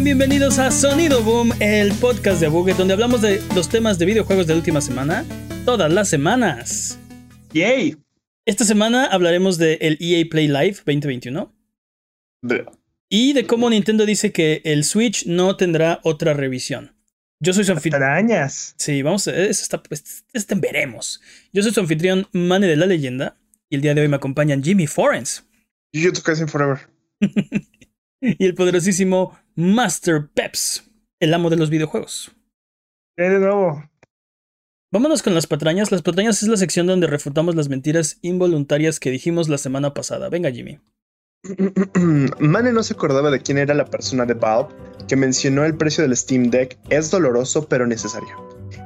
Sean bienvenidos a Sonido Boom, el podcast de Buget, donde hablamos de los temas de videojuegos de la última semana, todas las semanas. ¡Yay! Esta semana hablaremos de el EA Play Live 2021 De- y de cómo Nintendo dice que el Switch no tendrá otra revisión. Yo soy su anfitrión. Arañas. Sí, vamos a eso está, pues, este veremos. Yo soy su anfitrión Mane de la Leyenda y el día de hoy me acompañan Jimmy Forens Jujutsu Kaisen Forever. y el poderosísimo Master Peps, el amo de los videojuegos. ¿Qué hay de nuevo? Vámonos con las patrañas. Las patrañas es la sección donde refutamos las mentiras involuntarias que dijimos la semana pasada. Venga, Jimmy. Mane no se acordaba de quién era la persona de Valve que mencionó el precio del Steam Deck es doloroso pero necesario.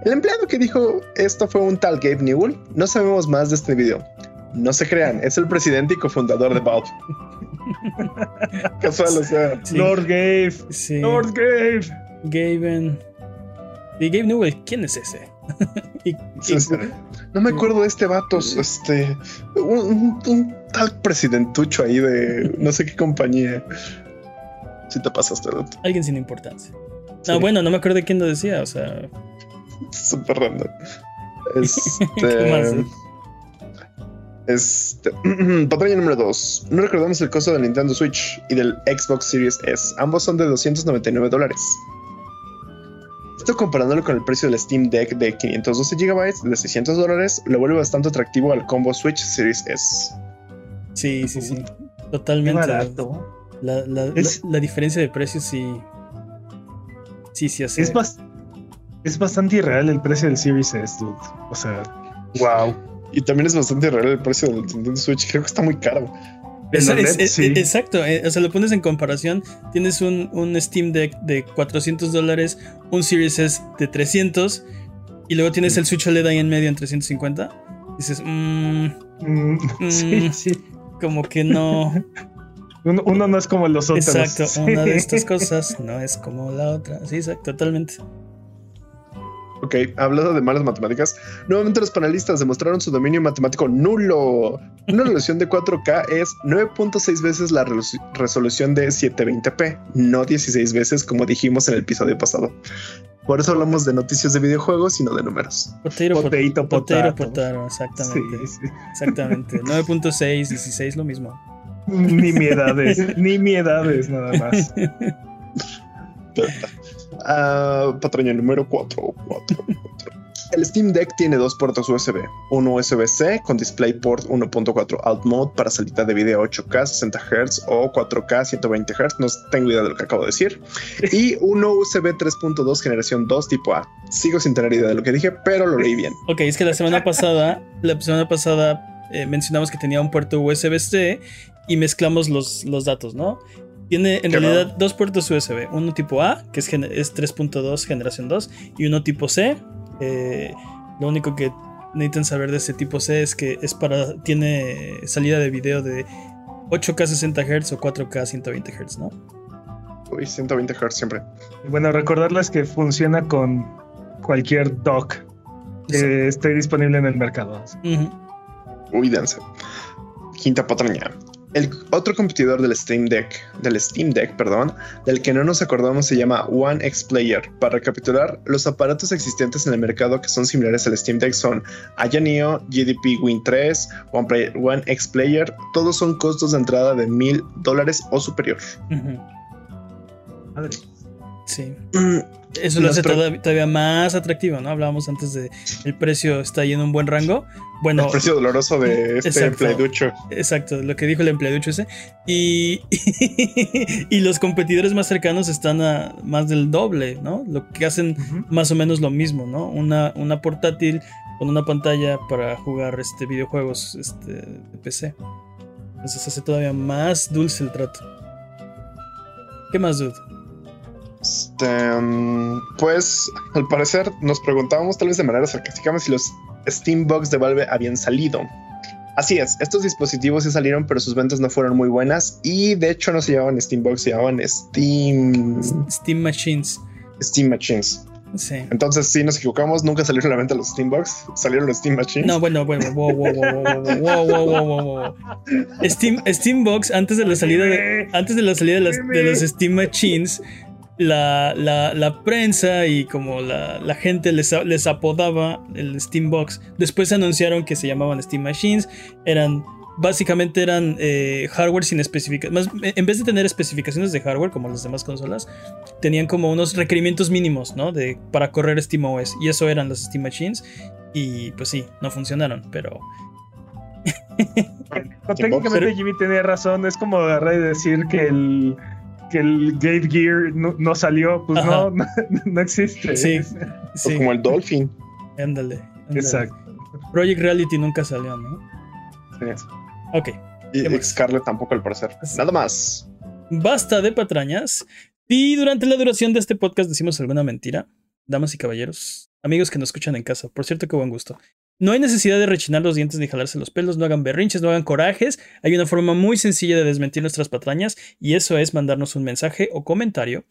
El empleado que dijo esto fue un tal Gabe Newell. No sabemos más de este video. No se crean, es el presidente y cofundador de Valve. Casual, o sea. Sí. Lord Gabe. Sí. Lord Gabe. Gaben. Y Gabe Newell, ¿quién es ese? Y- sí, sí. No me acuerdo de este vato, este. Un, un- un tal presidentucho ahí de no sé qué compañía. Si te pasaste, ¿no? alguien sin importancia. Sí. No, bueno, no me acuerdo de quién lo decía, o sea. Súper random. ¿Qué más? Este. Patraña número 2. No recordamos el costo del Nintendo Switch y del Xbox Series S. Ambos son de 299 dólares. Esto comparándolo con el precio del Steam Deck de 512 GB de 600 dólares, lo vuelve bastante atractivo al combo Switch Series S. Sí, sí, sí. Qué Totalmente. barato. La, la- Es- la- la diferencia de precios sí. Sí, sí, hace. Es, bas- es bastante irreal el precio del Series S, dude. O sea, wow. Y también es bastante real el precio del Nintendo Switch. Creo que está muy caro. Es- es- sí. Exacto, eh, o sea, lo pones en comparación. Tienes un, un Steam Deck de 400 dólares, un Series S de 300, y luego tienes el Switch OLED ahí en medio en 350. Dices, mmm, Mm, sí, Mm. sí. como que no. Uno, uno no es como los otros. Exacto, Sí. una de estas cosas no es como la otra. Sí, exacto, totalmente. Ok, hablando de malas matemáticas, nuevamente los panelistas demostraron su dominio matemático nulo. Una resolución de 4K es 9.6 veces la resolu- resolución de 720p, no 16 veces como dijimos en el episodio pasado. Por eso hablamos de noticias de videojuegos y no de números. Potero, pot- Potato, potero, Sí, exactamente. sí. Exactamente. 9.6, 16, lo mismo. Ni miedades, ni miedades, nada más. Ah, patraña número 4, El Steam Deck tiene dos puertos USB, uno USB-C con DisplayPort 1.4 Alt Mode para salida de video 8K 60 Hz o 4K 120 Hz, no tengo idea de lo que acabo de decir, y uno USB 3.2 generación 2 tipo A. Sigo sin tener idea de lo que dije, pero lo leí bien. Ok, es que la semana pasada, la semana pasada eh, mencionamos que tenía un puerto USB-C y mezclamos los, los datos, ¿no? Tiene en realidad dos puertos USB, uno tipo A, que es, es 3.2 generación 2, y uno tipo C. eh, lo único que necesitan saber de ese tipo C es que es para tiene salida de video de 8K 60 Hz o 4K 120 Hz, ¿no? Uy, 120 Hz siempre. Bueno, recordarles que funciona con cualquier dock que esté disponible en el mercado. Ujú. Uy, danza. Quinta patraña. El otro competidor del Steam Deck, del Steam Deck, perdón, del que no nos acordamos se llama One X Player. Para recapitular, los aparatos existentes en el mercado que son similares al Steam Deck son Aya Neo, GDP Win 3, One, Play- One X Player. Todos son costos de entrada de mil dólares o superior. Sí. Mm, Eso lo hace todavía más atractivo, ¿no? Hablábamos antes de el precio está ahí en un buen rango. Bueno, el precio doloroso de este Exacto. Playducho. exacto, lo que dijo el empleaducho ese. Y, y los competidores más cercanos están a más del doble, ¿no? Lo que hacen más o menos lo mismo, ¿no? Una, una portátil con una pantalla para jugar este, videojuegos este, de PC. Entonces hace todavía más dulce el trato. ¿Qué más, dude? Um, pues al parecer nos preguntábamos tal vez de manera sarcástica si los Steam Bugs de Valve habían salido. Así es, estos dispositivos sí salieron, pero sus ventas no fueron muy buenas y de hecho no se llamaban Steam Bugs, se llamaban Steam... Steam Machines. Steam Machines. Sí. Entonces, sí, nos equivocamos. Nunca salieron a la venta los Steam Salieron los Steam Machines. No, bueno, bueno, wow, wow, wow, wow, wow, wow, wow, Steam, Steam Box, antes de la salida antes de la salida de los Steam Machines, la, la, la prensa y como la, la gente les, les apodaba el Steambox. Después anunciaron que se llamaban Steam Machines. Eran. Básicamente eran eh, hardware sin especificaciones. En vez de tener especificaciones de hardware como las demás consolas, tenían como unos requerimientos mínimos, ¿no? De, para correr SteamOS. Y eso eran las Steam Machines. Y pues sí, no funcionaron, pero. Técnicamente Jimmy tenía razón. Es como agarrar y decir que el que el Gate Gear no, no salió. Pues no, no, no existe. Sí, O sí. como el Dolphin. Ándale. Exacto. Project Reality nunca salió, ¿no? Sí. Ok. Y. Scarlett tampoco al parecer. Sí. Nada más. Basta de patrañas. Y durante la duración de este podcast decimos alguna mentira. Damas y caballeros, amigos que nos escuchan en casa, por cierto, qué buen gusto. No hay necesidad de rechinar los dientes ni jalarse los pelos, no hagan berrinches, no hagan corajes. Hay una forma muy sencilla de desmentir nuestras patrañas y eso es mandarnos un mensaje o comentario.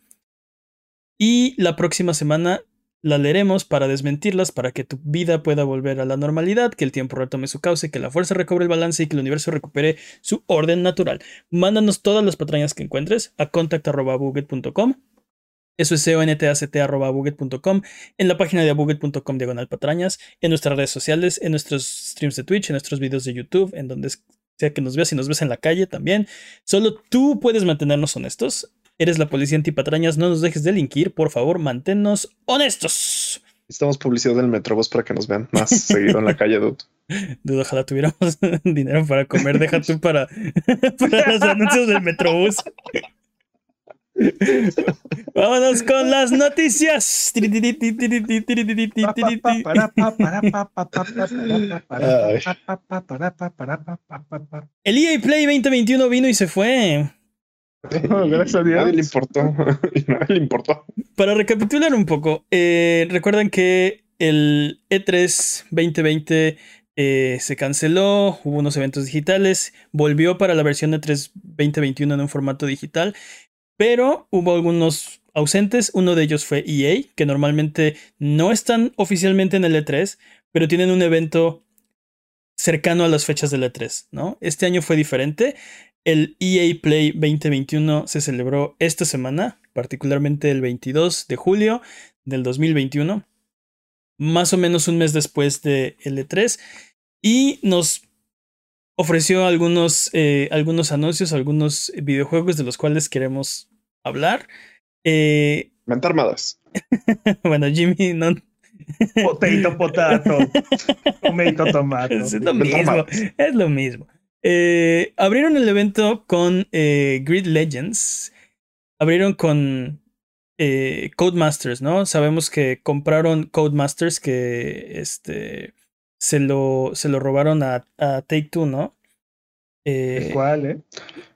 Y la próxima semana la leeremos para desmentirlas, para que tu vida pueda volver a la normalidad, que el tiempo retome su cauce, que la fuerza recobre el balance y que el universo recupere su orden natural. Mándanos todas las patrañas que encuentres a contact.buget.com. Eso es contact.buget.com, en la página de abuget.com diagonal patrañas, en nuestras redes sociales, en nuestros streams de Twitch, en nuestros videos de YouTube, en donde sea que nos veas y nos ves en la calle también. Solo tú puedes mantenernos honestos. Eres la policía antipatrañas, no nos dejes delinquir, por favor, manténnos honestos. Necesitamos publicidad del Metrobús para que nos vean más seguido en la calle, dude. Dudo, ojalá tuviéramos dinero para comer. Deja tú para, para los anuncios del Metrobús. Vámonos con las noticias. El EA Play 2021 vino y se fue. Oh, gracias a Dios. Nadie le importó. Nadie le importó. Para recapitular un poco, eh, recuerdan que el E E3 2020 eh, se canceló, hubo unos eventos digitales, volvió para la versión E3 2021 en un formato digital, pero hubo algunos ausentes. Uno de ellos fue EA, que normalmente no están oficialmente en el E3, pero tienen un evento cercano a las fechas del E3, ¿no? Este año fue diferente. El EA Play 2021 se celebró esta semana, particularmente el 22 de julio del 2021, más o menos un mes después de E3, y nos ofreció algunos, eh, algunos anuncios, algunos videojuegos de los cuales queremos hablar. Eh, Mente armadas. bueno, Jimmy no, Potato, potato. Tomato, tomato. es lo mismo. Es lo mismo. Eh, abrieron el evento con eh, Grid Legends. Abrieron con eh, Codemasters, ¿no? Sabemos que compraron Codemasters que este se lo, se lo robaron a, a Take Two, ¿no? Eh, ¿Cuál, eh?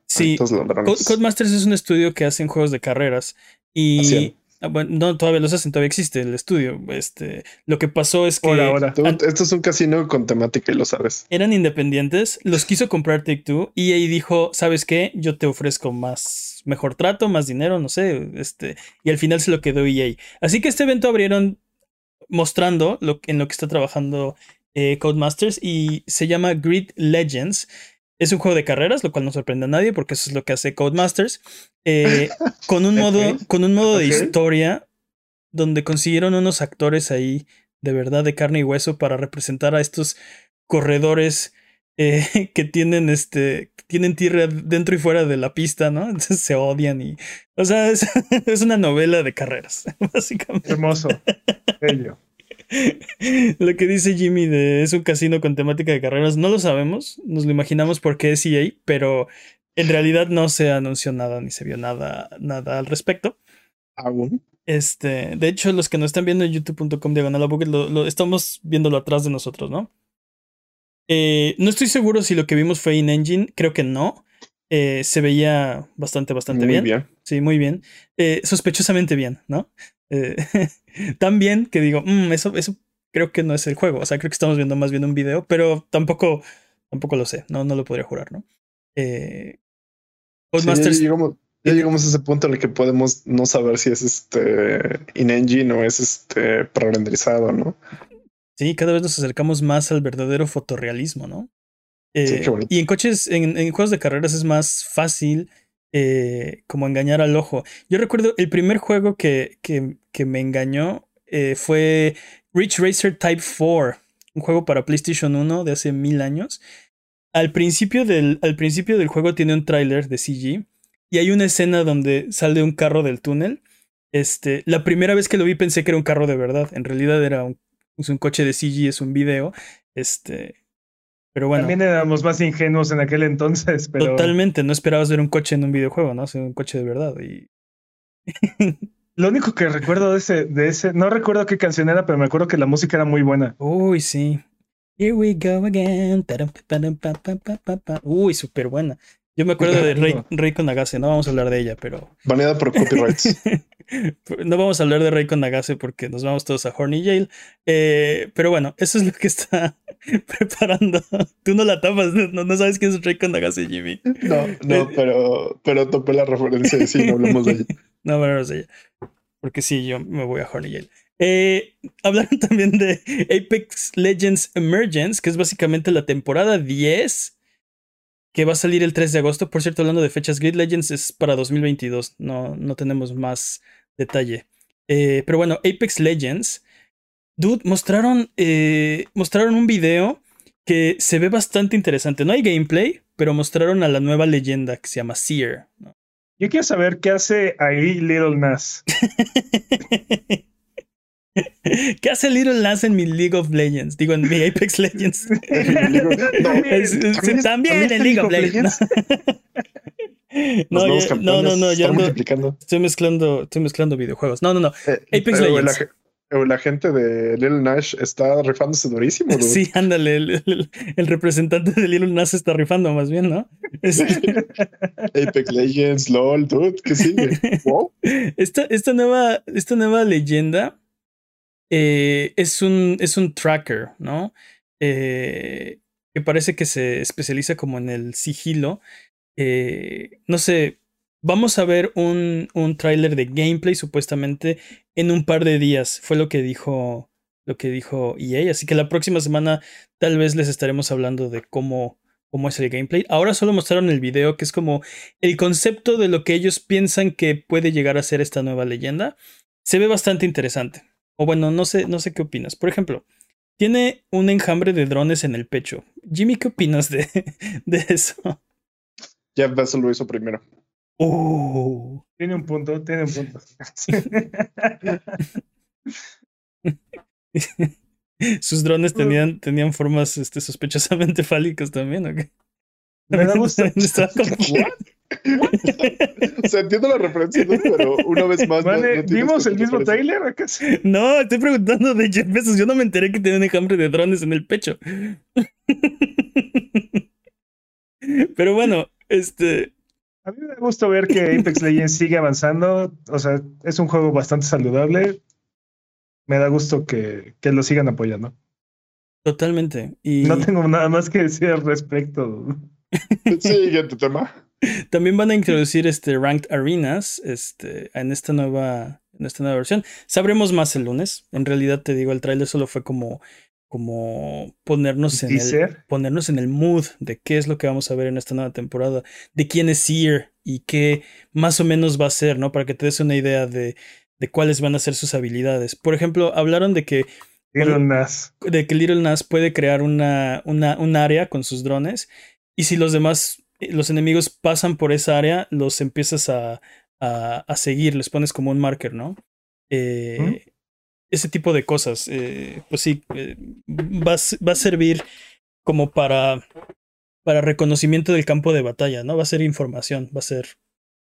Sí, Codemasters es un estudio que hacen juegos de carreras y ah, bueno, no todavía los hacen, todavía existe el estudio. Este, lo que pasó es que ahora. Dude, esto es un casino con temática y lo sabes. eran independientes, los quiso comprar Take Two y ahí dijo, ¿sabes qué? Yo te ofrezco más, mejor trato, más dinero, no sé, este, y al final se lo quedó EA. Así que este evento abrieron mostrando lo, en lo que está trabajando eh, Codemasters y se llama Grid Legends. Es un juego de carreras, lo cual no sorprende a nadie porque eso es lo que hace Codemasters. eh, con un modo, con un modo de historia donde consiguieron unos actores ahí de verdad de carne y hueso para representar a estos corredores eh, que tienen este tienen tierra dentro y fuera de la pista, ¿no? Entonces se odian y o sea, es, es una novela de carreras, básicamente. Hermoso. Bello. Lo que dice Jimmy de es un casino con temática de carreras, no lo sabemos, nos lo imaginamos porque es EA, pero en realidad no se anunció nada ni se vio nada nada al respecto. Aún. Este, de hecho, los que nos están viendo en youtube.com diagonal lo, lo estamos viéndolo atrás de nosotros, ¿no? Eh, no estoy seguro si lo que vimos fue in-engine, creo que no. Eh, se veía bastante, bastante bien. Sí, muy bien. Eh, sospechosamente bien, ¿no? Eh, tan bien que digo, "Mm, eso, eso creo que no es el juego. O sea, creo que estamos viendo más bien un video, pero tampoco, tampoco lo sé. No, no lo podría jurar, ¿no? Eh, Sí, Codemasters- llegamos, Ya llegamos a ese punto en el que podemos no saber si es este in-engine o es este pre-renderizado, ¿no? Sí, cada vez nos acercamos más al verdadero fotorrealismo, ¿no? Eh, y en coches, en, juegos de carreras es más fácil eh, como engañar al ojo. Yo recuerdo el primer juego que, que, me engañó eh, fue Rich Racer Type 4, un juego para PlayStation 1 de hace mil años. Al principio del, al principio del juego tiene un tráiler de CG y hay una escena donde sale un carro del túnel. Este, la primera vez que lo vi pensé que era un carro de verdad. En realidad era un, un coche de CG, es un video. Este, pero bueno. También éramos más ingenuos en aquel entonces, pero. Totalmente, no esperabas ver un coche en un videojuego, ¿no? O un coche de verdad. Y. Lo único que recuerdo de ese, de ese, no recuerdo qué canción era, pero me acuerdo que la música era muy buena. Uy, sí. Here we go again. Uy, súper buena. Yo me acuerdo de Rey, Reiko Nagase, no vamos a hablar de ella, pero. Baneada por copyrights. no vamos a hablar de Reiko Nagase porque nos vamos todos a Horny Jail. Eh, pero bueno, eso es lo que está preparando. Tú no la tapas, no, sabes quién es Reiko Nagase, Jimmy. No, no, eh, pero, pero topé la referencia y sí, no hablamos de ella. no hablamos de ella. Porque sí, yo me voy a Horny Jail. Eh, hablaron también de Apex Legends Emergence, que es básicamente la temporada 10 que va a salir el 3 de agosto. Por cierto, hablando de fechas, Grid Legends es para 2022. No, no tenemos más detalle. Eh, pero bueno, Apex Legends. Dude, mostraron, eh, mostraron un video que se ve bastante interesante. No hay gameplay, pero mostraron a la nueva leyenda que se llama Seer. Yo quiero saber qué hace ahí Little Nas. ¿Qué hace Little Nas en mi League of Legends? Digo, en mi Apex Legends. también, en League of Legends. no, no, no, no, ya estoy mezclando, estoy mezclando videojuegos. No, no, no. Eh, Apex Legends. La, gente de Little Nash está rifándose durísimo. Sí, ándale, el, representante de Little Nash está rifando más bien, ¿no? Apex Legends, LOL, dude, ¿qué sigue? Wow. Esta, esta, nueva, esta nueva leyenda eh, es, un, es un tracker, ¿no? Eh, que parece que se especializa como en el sigilo. Eh, no sé, vamos a ver un, un tráiler de gameplay supuestamente en un par de días. Fue lo que dijo lo que dijo EA. Así que la próxima semana tal vez les estaremos hablando de cómo, cómo es el gameplay. Ahora solo mostraron el video, que es como el concepto de lo que ellos piensan que puede llegar a ser esta nueva leyenda. Se ve bastante interesante. O bueno, no sé, no sé qué opinas. Por ejemplo, tiene un enjambre de drones en el pecho. Jimmy, ¿qué opinas de, de eso? Jeff Bezos lo hizo primero. Oh. Tiene un punto, tiene un punto. Sus drones tenían, tenían formas este, sospechosamente fálicas también, ¿o qué? Me da gusto. o sea, entiendo la referencia, pero una vez más. ¿Vimos el mismo trailer acaso? No, estoy preguntando de Jeff Bezos. Yo no me enteré que tenía un enjambre de drones en el pecho. pero bueno, este. A mí me gusta ver que Apex Legends sigue avanzando. O sea, es un juego bastante saludable. Me da gusto que, que lo sigan apoyando. Totalmente. Y... No tengo nada más que decir al respecto. Siguiente tema. También van a introducir este Ranked Arenas este, en, esta nueva, en esta nueva versión. Sabremos más el lunes. En realidad, te digo, el trailer solo fue como, como ponernos, en el, ponernos en el mood de qué es lo que vamos a ver en esta nueva temporada, de quién es Seer y qué más o menos va a ser, ¿no? Para que te des una idea de, de cuáles van a ser sus habilidades. Por ejemplo, hablaron de que Little Nas. De que Little Nas puede crear una, una, un área con sus drones. Y si los demás eh, los enemigos pasan por esa área, los empiezas a, a, seguir, les pones como un marker, ¿no? Eh, ese tipo de cosas, eh, pues sí, va, va, a servir como para, para reconocimiento del campo de batalla, ¿no? Va a ser información, va a ser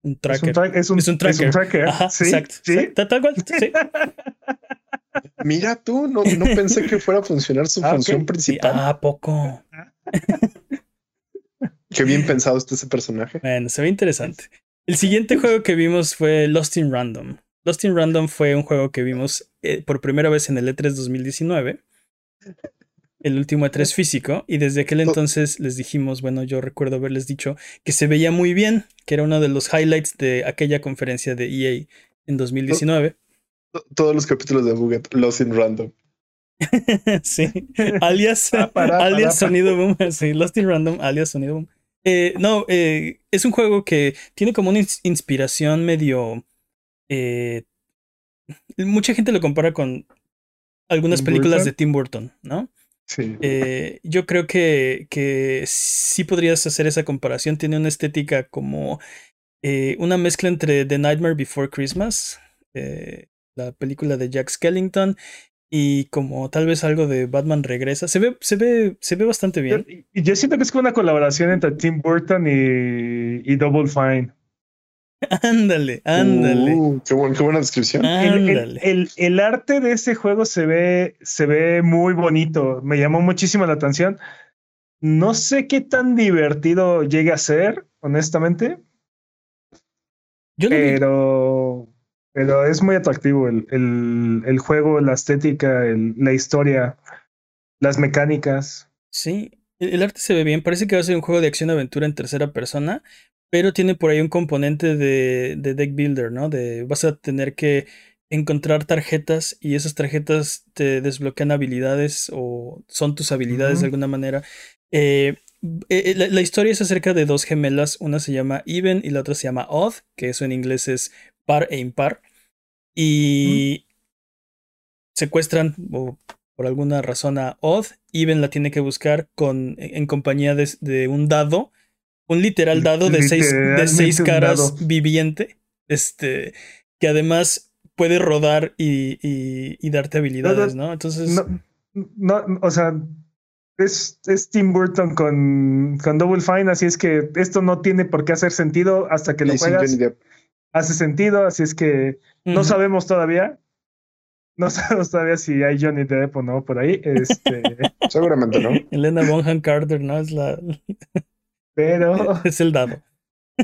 un tracker. Es un, tracker. Ajá, ¿Sí? exacto. ¿Sí? Tal cual, sí. Mira tú, no, no pensé que fuera a funcionar su ah, función principal. ah, poco. Qué bien pensado está ese personaje. Bueno, se ve interesante. El siguiente juego que vimos fue Lost in Random. Lost in Random fue un juego que vimos eh, por primera vez en el E3 2019. el último E3 físico, y desde aquel entonces les dijimos, bueno, yo recuerdo haberles dicho que se veía muy bien, que era uno de los highlights de aquella conferencia de EA en 2019. Todos los capítulos de Buget, Lost in Random. sí, alias, alias Sonido Boom, sí, Lost in Random, alias Sonido Boom. Eh, no, eh, es un juego que tiene como una inspiración medio... Eh, mucha gente lo compara con algunas películas de Tim Burton, ¿no? Sí. yo creo que, que sí podrías hacer esa comparación. Tiene una estética como una mezcla entre The Nightmare Before Christmas, la película de Jack Skellington, y como tal vez algo de Batman regresa. Se ve, se ve, se ve bastante bien. Y yo siento que es como una colaboración entre Tim Burton y, Double Fine. Ándale, ándale. Uh, qué, buena descripción. El, el, arte de ese juego se ve, se ve muy bonito. Me llamó muchísimo la atención. No sé qué tan divertido llegue a ser, honestamente. Yo pero pero es muy atractivo el, el, el juego, la estética, la historia, las mecánicas. Sí, el, arte se ve bien. Parece que va a ser un juego de acción-aventura en tercera persona, pero tiene por ahí un componente de, de deck builder, ¿no? De vas a tener que encontrar tarjetas y esas tarjetas te desbloquean habilidades o son tus habilidades de alguna manera. Eh, eh, la, la, historia es acerca de dos gemelas, una se llama Even y la otra se llama Odd, que eso en inglés es par e impar. Y secuestran por alguna razón a Odd. Even la tiene que buscar con, en compañía de, un dado. Un literal dado de seis, de seis caras viviente. Este. Que además puede rodar y, y, darte habilidades, ¿no? Entonces. No, o sea, es, es, Tim Burton con, con Double Fine, así es que esto no tiene por qué hacer sentido hasta que lo juegas hace sentido, así es que no sabemos todavía. No sabemos todavía si hay Johnny Depp o no por ahí. Este... Seguramente no. Elena Bonham Carter, ¿no? Es la. Pero. Es el dado.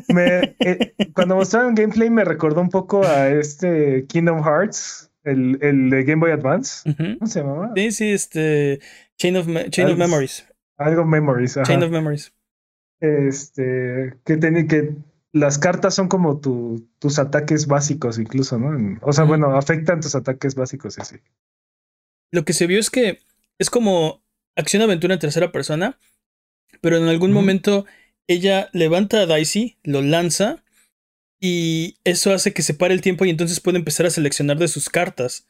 Me, eh, cuando mostraron gameplay me recordó un poco a este Kingdom Hearts, el, el de Game Boy Advance. ¿Cómo se llamaba? Sí, sí, este. Chain of, Chain of Memories. Algo Memories. Chain of Memories. Este. Que, tiene que las cartas son como tu, tus ataques básicos incluso, ¿no? O sea, bueno, afectan tus ataques básicos, sí. Lo que se vio es que es como acción-aventura en tercera persona, pero en algún momento ella levanta a Dicey, lo lanza y eso hace que se pare el tiempo y entonces puede empezar a seleccionar de sus cartas.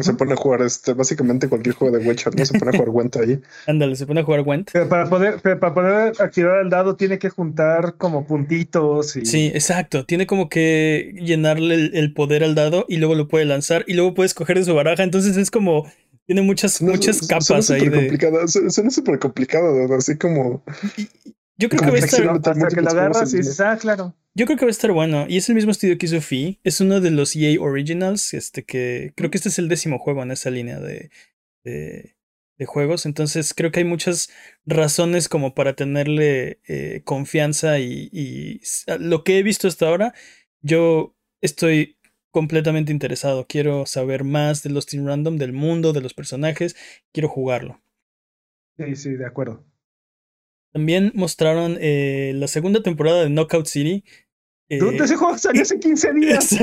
Se pone a jugar este, básicamente cualquier juego de Witcher, ¿no? Se pone a jugar Gwent ahí. Ándale, se pone a jugar Gwent. Pero para poder, para poder activar el dado tiene que juntar como puntitos y. Sí, exacto. Tiene como que llenarle el, poder al dado y luego lo puede lanzar y luego puede escoger de su baraja. Entonces es como. Tiene muchas, muchas capas ahí de. Complicado, suena súper complicado, así como. Yo creo que va a estar. Hasta que lo agarras y dices, ah, claro. Yo creo que va a estar bueno. Y es el mismo estudio que hizo Fi. Es uno de los EA Originals. Este que. Creo que este es el décimo juego en esa línea de, de, juegos. Entonces creo que hay muchas razones como para tenerle eh, confianza. Y, y lo que he visto hasta ahora, yo estoy completamente interesado. Quiero saber más de los Team Random, del mundo, de los personajes. Quiero jugarlo. Sí, sí, de acuerdo. También mostraron eh, la segunda temporada de Knockout City. Eh, ese juego salió hace 15 días.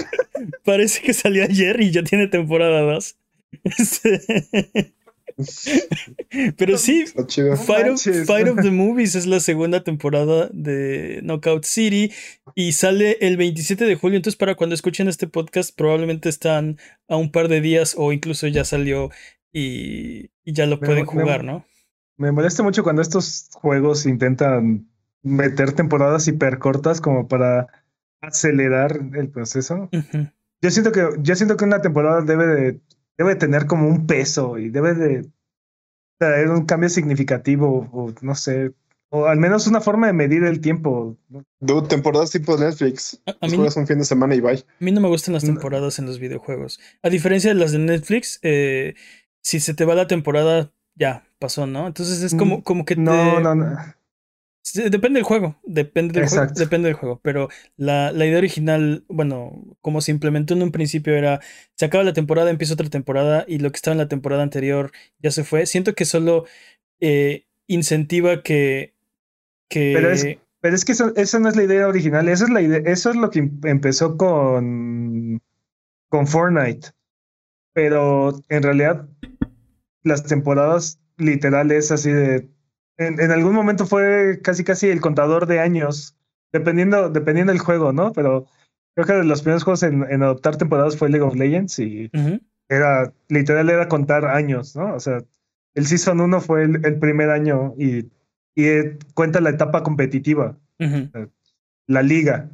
Parece que salió ayer y ya tiene temporada 2. Pero sí, Fight of, Fight of, the Movies es la segunda temporada de Knockout City y sale el 27 de julio. Entonces, para cuando escuchen este podcast, probablemente están a un par de días o incluso ya salió y, y ya lo pueden jugar, ¿no? Me molesta mucho cuando estos juegos intentan meter temporadas hiper cortas como para acelerar el proceso. Yo siento que yo siento que una temporada debe de debe tener como un peso y debe de traer un cambio significativo o no sé, o al menos una forma de medir el tiempo. Dude, temporadas tipo Netflix. A, mí, un fin de semana y bye. A mí no me gustan las temporadas en los videojuegos. A diferencia de las de Netflix, eh, si se te va la temporada, ya, pasó, ¿no? Entonces es como, mm, como que No, no, no. depende del juego, depende del juego, depende del juego, pero la, idea original, bueno, como se implementó en un principio era, se acaba la temporada, empieza otra temporada y lo que estaba en la temporada anterior ya se fue. Siento que solo eh, incentiva que... que... Pero, es, pero es que eso, esa no es la idea original, eso es, la idea, eso es lo que em, empezó con, con Fortnite, pero en realidad las temporadas literales así de en, algún momento fue casi casi el contador de años, dependiendo, dependiendo del juego, ¿no? Pero creo que de los primeros juegos en, adoptar temporadas fue League of Legends y era, literal era contar años, ¿no? O sea, el Season 1 fue el, primer año y, y, cuenta la etapa competitiva, la liga.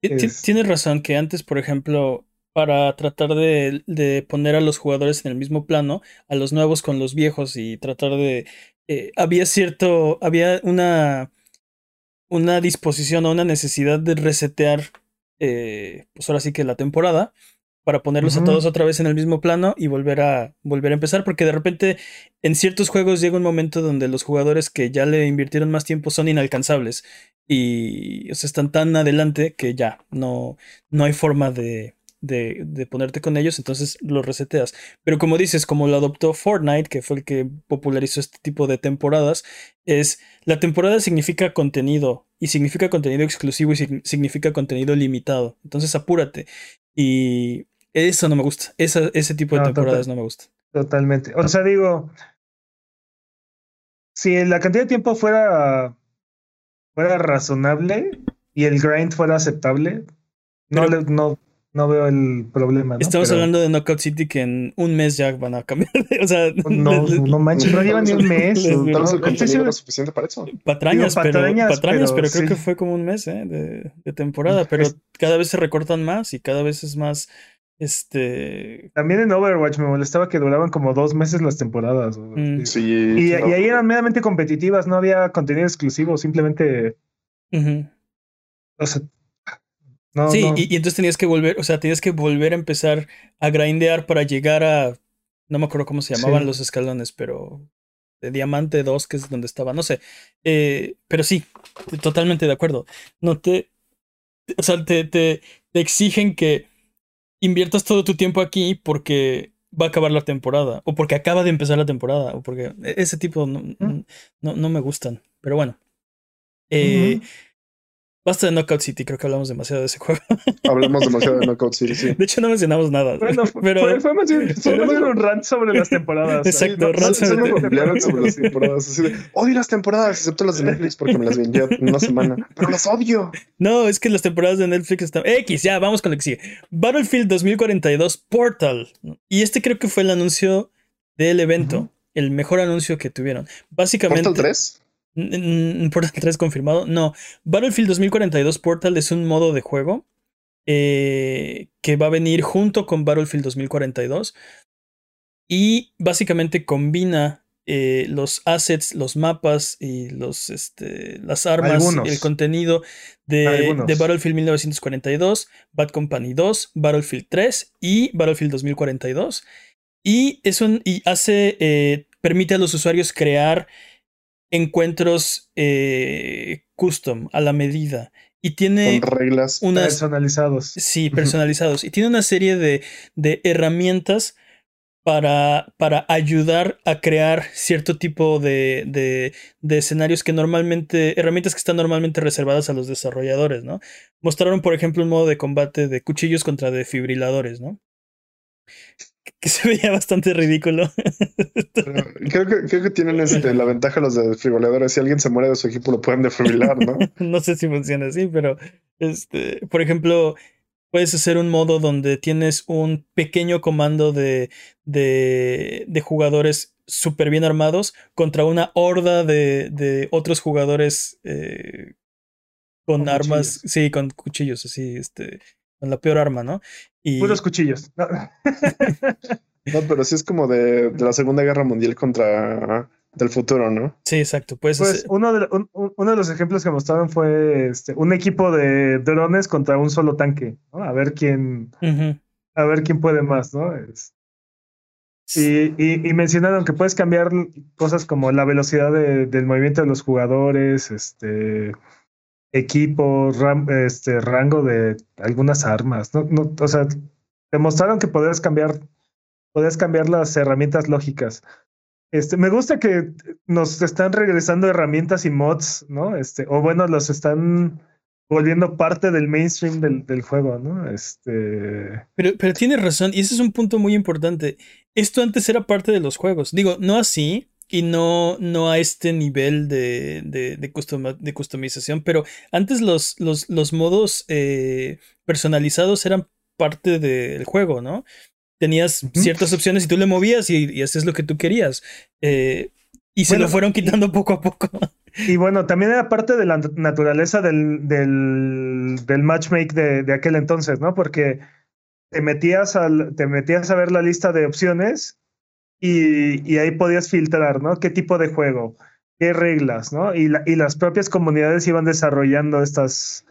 Tienes razón que antes, por ejemplo, para tratar de, de, poner a los jugadores en el mismo plano, a los nuevos con los viejos y tratar de eh, había cierto, había una, una disposición o una necesidad de resetear, eh, pues ahora sí que la temporada, para ponerlos a todos otra vez en el mismo plano y volver a, volver a empezar, porque de repente en ciertos juegos llega un momento donde los jugadores que ya le invirtieron más tiempo son inalcanzables y o están tan adelante que ya no, no hay forma de, de, de, ponerte con ellos, entonces lo reseteas. Pero como dices, como lo adoptó Fortnite, que fue el que popularizó este tipo de temporadas, es la temporada significa contenido y significa contenido exclusivo y significa contenido limitado. Entonces apúrate. Y eso no me gusta. Esa, ese tipo de temporadas no me gusta. Totalmente. O sea, digo, si la cantidad de tiempo fuera, fuera razonable y el grind fuera aceptable, no, no, no veo el problema. Estamos hablando de Knockout City que en un mes ya van a cambiar. o sea, no, no manches, no llevan ni un mes. No, el contenido era suficiente para eso. Patrañas, pero, patrañas, pero, creo que fue como un mes ¿eh? de, de, temporada. Pero cada vez se recortan más y cada vez es más. Este. También en Overwatch me molestaba que duraban como dos meses las temporadas. Mm. Sí. Y, y, ahí eran meramente competitivas, no había contenido exclusivo, simplemente. O sea, sí, Y, entonces tenías que volver, o sea, tenías que volver a empezar a grindear para llegar a. No me acuerdo cómo se llamaban los escalones, pero. De Diamante 2, que es donde estaba, no sé. Eh, pero sí, totalmente de acuerdo. No te. O sea, te, te, exigen que inviertas todo tu tiempo aquí porque va a acabar la temporada. O porque acaba de empezar la temporada. O porque e, ese tipo no, mm. no, no me gustan. Pero bueno. Eh, Basta de Knockout City, creo que hablamos demasiado de ese juego. Hablamos demasiado de Knockout City, sí. De hecho, no mencionamos nada. Bueno, pero... fue, fue más bien, un rant sobre las temporadas. Exacto, rant sobre, sobre las temporadas. Así de, odio las temporadas, excepto las de Netflix, porque me las vendía en una semana. Pero las odio. No, es que las temporadas de Netflix están. X, ya, vamos con lo que sigue. Battlefield 2042 Portal. Y este creo que fue el anuncio del evento. El mejor anuncio que tuvieron. Básicamente. ¿Portal 3? Portal 3 confirmado. No. Battlefield 2042 Portal es un modo de juego eh, que va a venir junto con Battlefield 2042. Y básicamente combina eh, los assets, los mapas y los, este, las armas, y el contenido de, de, Battlefield 1942, Bad Company 2, Battlefield 3 y Battlefield 2042. Y, y hace, eh, permite a los usuarios crear encuentros eh, custom, a la medida. Y tiene Con reglas personalizados. Sí, personalizados. y tiene una serie de, de herramientas para, para, ayudar a crear cierto tipo de, de, de, escenarios que normalmente, herramientas que están normalmente reservadas a los desarrolladores, ¿no? Mostraron, por ejemplo, un modo de combate de cuchillos contra defibriladores, ¿no? Que se veía bastante ridículo. Creo que, creo que tienen este, la ventaja los desfibriladores. Si alguien se muere de su equipo, lo pueden defibrilar, ¿no? no sé si funciona así, pero este, por ejemplo, puedes hacer un modo donde tienes un pequeño comando de, de, de jugadores súper bien armados contra una horda de, de otros jugadores eh, con, armas, sí, con cuchillos, así, este, con la peor arma, ¿no? Y... Puros cuchillos. No. pero sí es como de, la Segunda Guerra Mundial contra del futuro, ¿no? Sí, exacto. Pues, pues uno, de, uno de los ejemplos que mostraron fue este, un equipo de drones contra un solo tanque, ¿no? A ver quién, a ver quién puede más, ¿no? Es... Y, y, mencionaron que puedes cambiar cosas como la velocidad del movimiento de los jugadores, este equipo, este rango de algunas armas. No, no, o sea, demostraron que podías cambiar, podías cambiar las herramientas lógicas. Este, me gusta que nos están regresando herramientas y mods, ¿no? Este, o bueno, los están volviendo parte del mainstream del, del juego, ¿no? Este. Pero, pero tienes razón, y ese es un punto muy importante. Esto antes era parte de los juegos. Digo, no así, y no, no a este nivel de, de, de, customización, pero antes los, los, los modos eh, personalizados eran parte del juego, ¿no? tenías ciertas opciones y tú le movías y, y haces lo que tú querías. Eh, y se lo fueron quitando poco a poco. Y bueno, también era parte de la naturaleza del, del, del matchmake de, de, aquel entonces, ¿no? Porque te metías, al, te metías a ver la lista de opciones y, y ahí podías filtrar, ¿no? ¿Qué tipo de juego? ¿Qué reglas, ¿no? Y, la, y las propias comunidades iban desarrollando estas,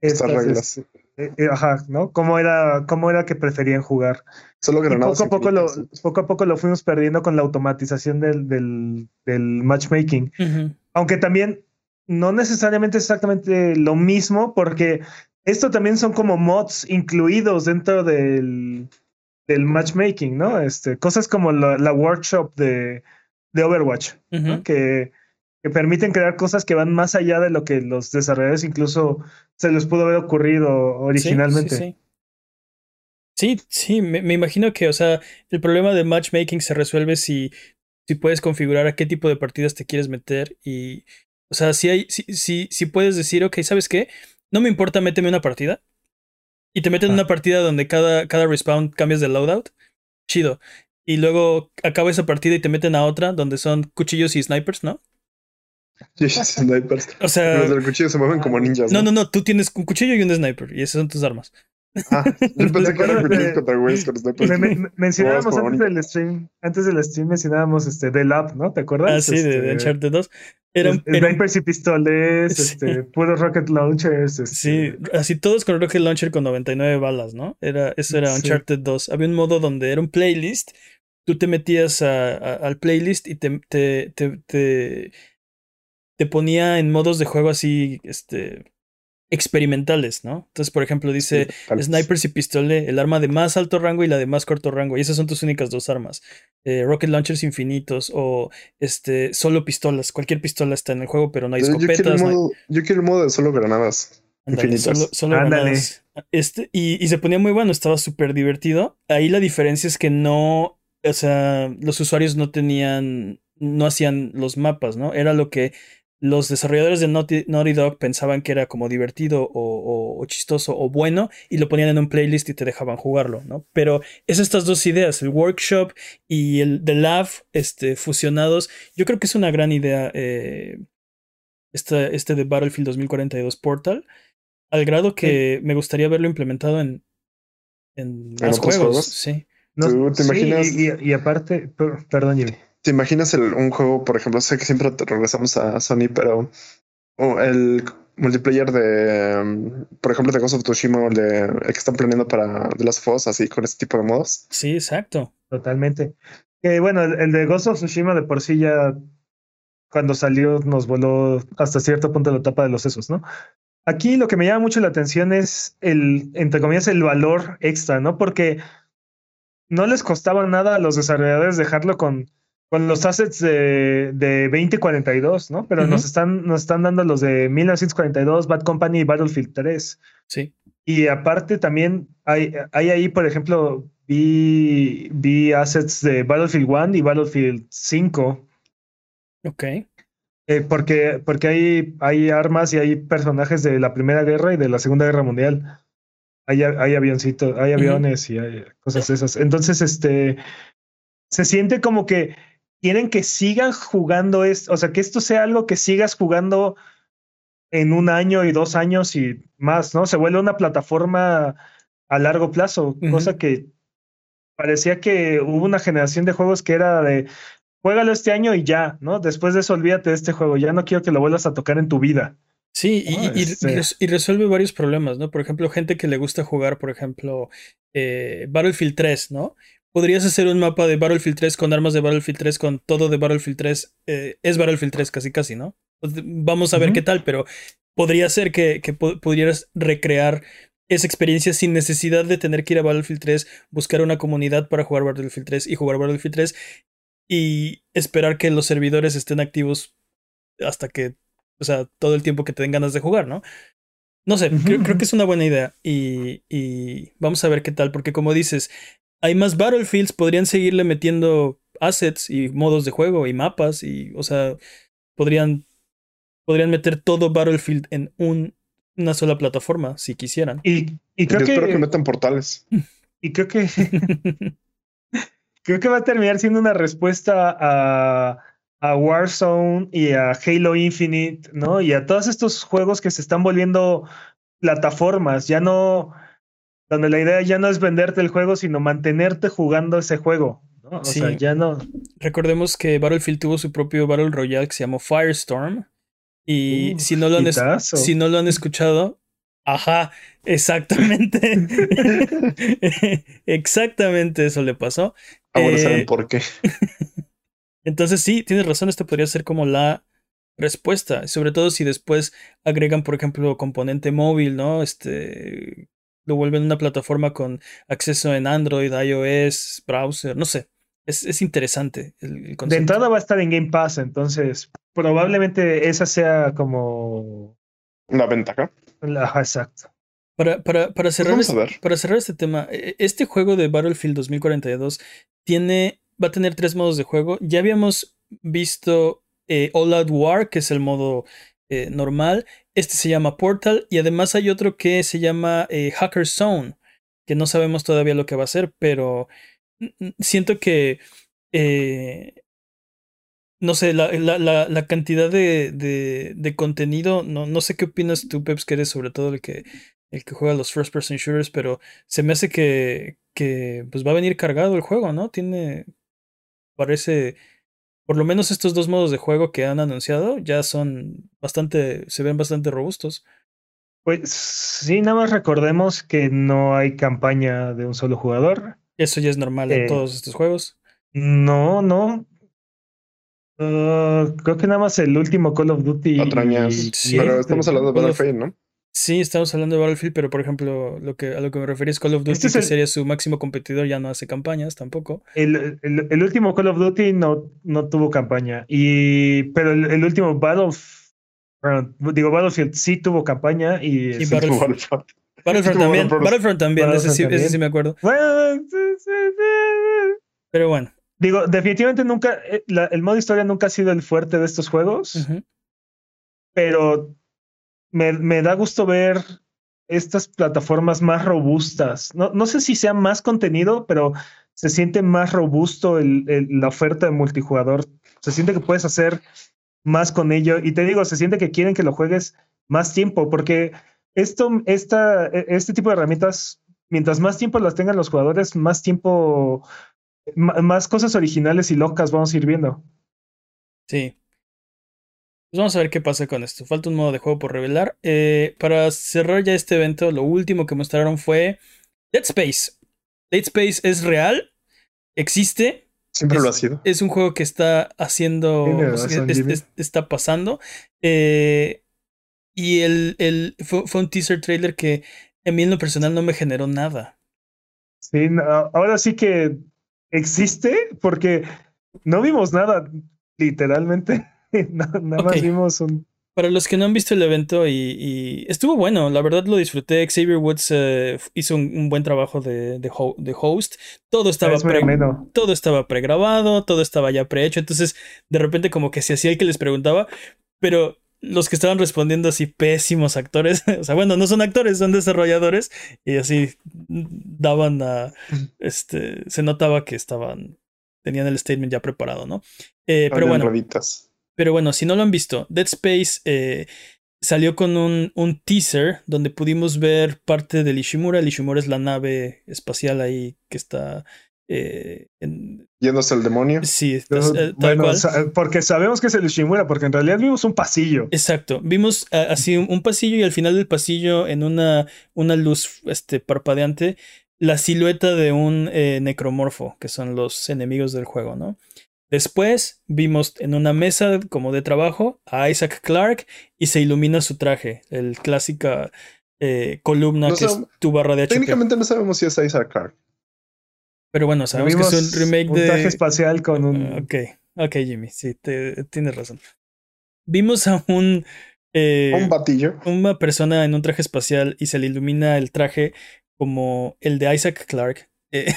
estas, reglas. Eh, eh, ajá, ¿no? ¿Cómo era, cómo era que preferían jugar? Solo poco a poco, lo, poco a poco lo fuimos perdiendo con la automatización del, del, del matchmaking. Aunque también no necesariamente exactamente lo mismo, porque esto también son como mods incluidos dentro del, del matchmaking, ¿no? Este, cosas como la, la workshop de, de Overwatch, que que permiten crear cosas que van más allá de lo que los desarrolladores incluso se les pudo haber ocurrido originalmente. Sí, sí, me, imagino que, o sea, el problema de matchmaking se resuelve si, si puedes configurar a qué tipo de partidas te quieres meter y, o sea, si hay, si, si, si puedes decir, ok, ¿sabes qué? No me importa, méteme una partida y te meten en ah. una partida donde cada, cada respawn cambias de loadout, chido. Y luego acaba esa partida y te meten a otra donde son cuchillos y snipers, ¿no? snipers. O sea, los del cuchillo se mueven como ninjas. No, no, no, tú tienes un cuchillo y un sniper, y esas son tus armas. Ah, yo pensé que era contra güeyes con snipers. Me, mencionábamos antes del stream, antes del stream mencionábamos este The Lab, ¿no? ¿Te acuerdas? Ah, sí, de, este, Uncharted 2. Eran, snipers y pistoles, este, puros rocket launchers. Este. Sí, así todos con rocket launcher con 99 balas, ¿no? Era, eso era Uncharted 2. Había un modo donde era un playlist, tú te metías a, al playlist y te, te, te te ponía en modos de juego así, este, experimentales, ¿no? Entonces, por ejemplo, dice snipers y pistole, el arma de más alto rango y la de más corto rango, y esas son tus únicas dos armas. Eh, rocket launchers infinitos o este solo pistolas. Cualquier pistola está en el juego, pero no hay escopetas. Yo quiero el modo, de solo granadas. infinitas. Solo, granadas. Este, y, y se ponía muy bueno, estaba súper divertido. Ahí la diferencia es que no, o sea, los usuarios no tenían, no hacían los mapas, ¿no? Era lo que los desarrolladores de Naughty, Dog pensaban que era como divertido o, chistoso o bueno y lo ponían en un playlist y te dejaban jugarlo, ¿no? Pero es estas dos ideas, el workshop y el The Lab este, fusionados, yo creo que es una gran idea eh, este, este de Battlefield 2042 Portal, al grado que me gustaría verlo implementado en, en, los juegos, Sí. ¿Te imaginas? y, aparte, perdón, Jimmy. ¿Te imaginas un juego, por ejemplo, sé que siempre regresamos a Sony, pero el multiplayer de, um, por ejemplo, de Ghost of Tsushima o el, de, el que están planeando para The Last of Us, así con este tipo de modos? Sí, exacto. Totalmente. Que bueno, el, de Ghost of Tsushima de por sí ya cuando salió nos voló hasta cierto punto la tapa de los sesos, ¿no? Aquí lo que me llama mucho la atención es el, entre comillas, el valor extra, ¿no? Porque no les costaba nada a los desarrolladores dejarlo con con los assets de, de 2042, ¿no? Pero nos, están, nos están dando los de 1942, Bad Company y Battlefield 3. Sí. Y aparte también hay, hay ahí, por ejemplo, vi, vi assets de Battlefield 1 y Battlefield 5. Ok. Eh, porque porque hay, hay armas y hay personajes de la Primera Guerra y de la Segunda Guerra Mundial. Hay, hay avioncitos, hay aviones y hay cosas esas. Entonces, este, se siente como que quieren que sigan jugando esto, o sea, que esto sea algo que sigas jugando en un año y dos años y más, ¿no? Se vuelve una plataforma a largo plazo, cosa que parecía que hubo una generación de juegos que era de juégalo este año y ya, ¿no? Después de eso olvídate de este juego, ya no quiero que lo vuelvas a tocar en tu vida. Sí, y, este y, resuelve varios problemas, ¿no? Por ejemplo, gente que le gusta jugar, por ejemplo, eh, Battlefield 3, ¿no? Podrías hacer un mapa de Battlefield 3 con armas de Battlefield 3, con todo de Battlefield 3. eh, es Battlefield 3 casi casi, ¿no? Vamos a ver qué tal, pero podría ser que, que pu- pudieras recrear esa experiencia sin necesidad de tener que ir a Battlefield 3, buscar una comunidad para jugar Battlefield 3 y jugar Battlefield 3 y esperar que los servidores estén activos hasta que, o sea, todo el tiempo que te den ganas de jugar, ¿no? No sé, creo, creo que es una buena idea y, y vamos a ver qué tal, porque como dices, hay más Battlefields, podrían seguirle metiendo assets y modos de juego y mapas y, o sea, podrían, podrían meter todo Battlefield en un, una sola plataforma si quisieran. Y, y Yo creo espero que que, metan portales. y creo que creo que va a terminar siendo una respuesta a, a Warzone y a Halo Infinite, ¿no? Y a todos estos juegos que se están volviendo plataformas, ya no, donde la idea ya no es venderte el juego, sino mantenerte jugando ese juego, ¿no? O Sí. sea, ya no. Recordemos que Battlefield tuvo su propio Battle Royale que se llamó Firestorm. Y Uf, si, no lo han si no lo han escuchado, ajá, exactamente. exactamente eso le pasó. Ahora Eh, saben por qué. Entonces sí, tienes razón, esto podría ser como la respuesta, sobre todo si después agregan, por ejemplo, componente móvil, ¿no? Este lo vuelven una plataforma con acceso en Android, iOS, browser, no sé. Es, es interesante el, el De concepto. entrada va a estar en Game Pass, entonces probablemente esa sea como La ventaja. la exacto. Para, para, para, cerrar vamos a este, ver. para cerrar este tema, eh, este juego de Battlefield 2042 tiene, va a tener tres modos de juego. Ya habíamos visto eh, All Out War, que es el modo eh, normal. Este se llama Portal y además hay otro que se llama eh, Hacker Zone, que no sabemos todavía lo que va a ser, pero siento que... eh, no sé, la, cantidad de contenido, no, no sé qué opinas tú, Peps, que eres sobre todo el que, el que juega los first person shooters, pero se me hace que, que pues va a venir cargado el juego, ¿no? Tiene, parece, por lo menos estos dos modos de juego que han anunciado ya son bastante, se ven bastante robustos. Pues sí, nada más recordemos que no hay campaña de un solo jugador. Eso ya es normal en Eh, todos estos juegos. No, no. Uh, creo que nada más el último Call of Duty. Patrañas. y- Sí. Pero estamos hablando de Battlefield, ¿no? Sí, estamos hablando de Battlefield, pero por ejemplo, lo que, a lo que me refería es Call of Duty, Este es que sería su máximo competidor, ya no hace campañas tampoco. El, el- el último Call of Duty no, no tuvo campaña. Y, pero el, último Battlefield, digo, Battlefield sí tuvo campaña y, Y Battlefront. Battlefield. Battlefront Como también, Battlefront. Battlefront también, ese sí, Battlefront ese sí me acuerdo. Bueno, sí, sí, sí. Pero bueno, Digo, definitivamente nunca, eh, la- el modo historia nunca ha sido el fuerte de estos juegos, pero me, da gusto ver estas plataformas más robustas. No, no sé si sea más contenido, pero se siente más robusto el- la oferta de multijugador. Se siente que puedes hacer más con ello. Y te digo, se siente que quieren que lo juegues más tiempo, porque esto, esta, e- este tipo de herramientas, mientras más tiempo las tengan los jugadores, más tiempo, más cosas originales y locas vamos a ir viendo. sí. Pues vamos a ver qué pasa con esto. Falta un modo de juego por revelar. Eh, para cerrar ya este evento, lo último que mostraron fue Dead Space. Dead Space es real, existe, Siempre Es- lo ha sido. es un juego que está haciendo, razón, es- es- está pasando. Eh, y el, el fue, fue un teaser trailer que a mí en lo personal no me generó nada. Sí, no, ahora sí que existe porque no vimos nada, literalmente. No, nada más vimos un. Para los que no han visto el evento y, y estuvo bueno, la verdad lo disfruté. Xavier Woods eh, hizo un, un buen trabajo de, de, ho- de host. Todo estaba, Es pre- todo estaba pregrabado, todo estaba ya prehecho. Entonces, de repente, como que se hacía el que les preguntaba, pero los que estaban respondiendo así, pésimos actores. o sea, bueno, no son actores, son desarrolladores. Y así daban a. Este. Se notaba que estaban. Tenían el statement ya preparado, ¿no? Eh, pero bueno. rueditas. Pero bueno, si no lo han visto, Dead Space eh, salió con un, un teaser donde pudimos ver parte del Ishimura. El Ishimura es la nave espacial ahí que está. eh, en- Yéndose el demonio. sí, eh, tal Bueno, cual. sa- porque sabemos que es el Ushimura, porque en realidad vimos un pasillo. Exacto. Vimos así un, un pasillo y al final del pasillo, en una, una luz este, parpadeante, la silueta de un eh, necromorfo, que son los enemigos del juego, ¿no? Después vimos en una mesa como de trabajo a Isaac Clarke y se ilumina su traje, el clásica eh, columna No que es tu barra de HP. Técnicamente no sabemos si es Isaac Clarke. Pero bueno, sabemos que es un remake un de. traje espacial con un. Ah, Ok, ok, Jimmy, sí, te- tienes razón. Vimos a un. eh, Un batillo. una persona en un traje espacial y se le ilumina el traje como el de Isaac Clarke. eh,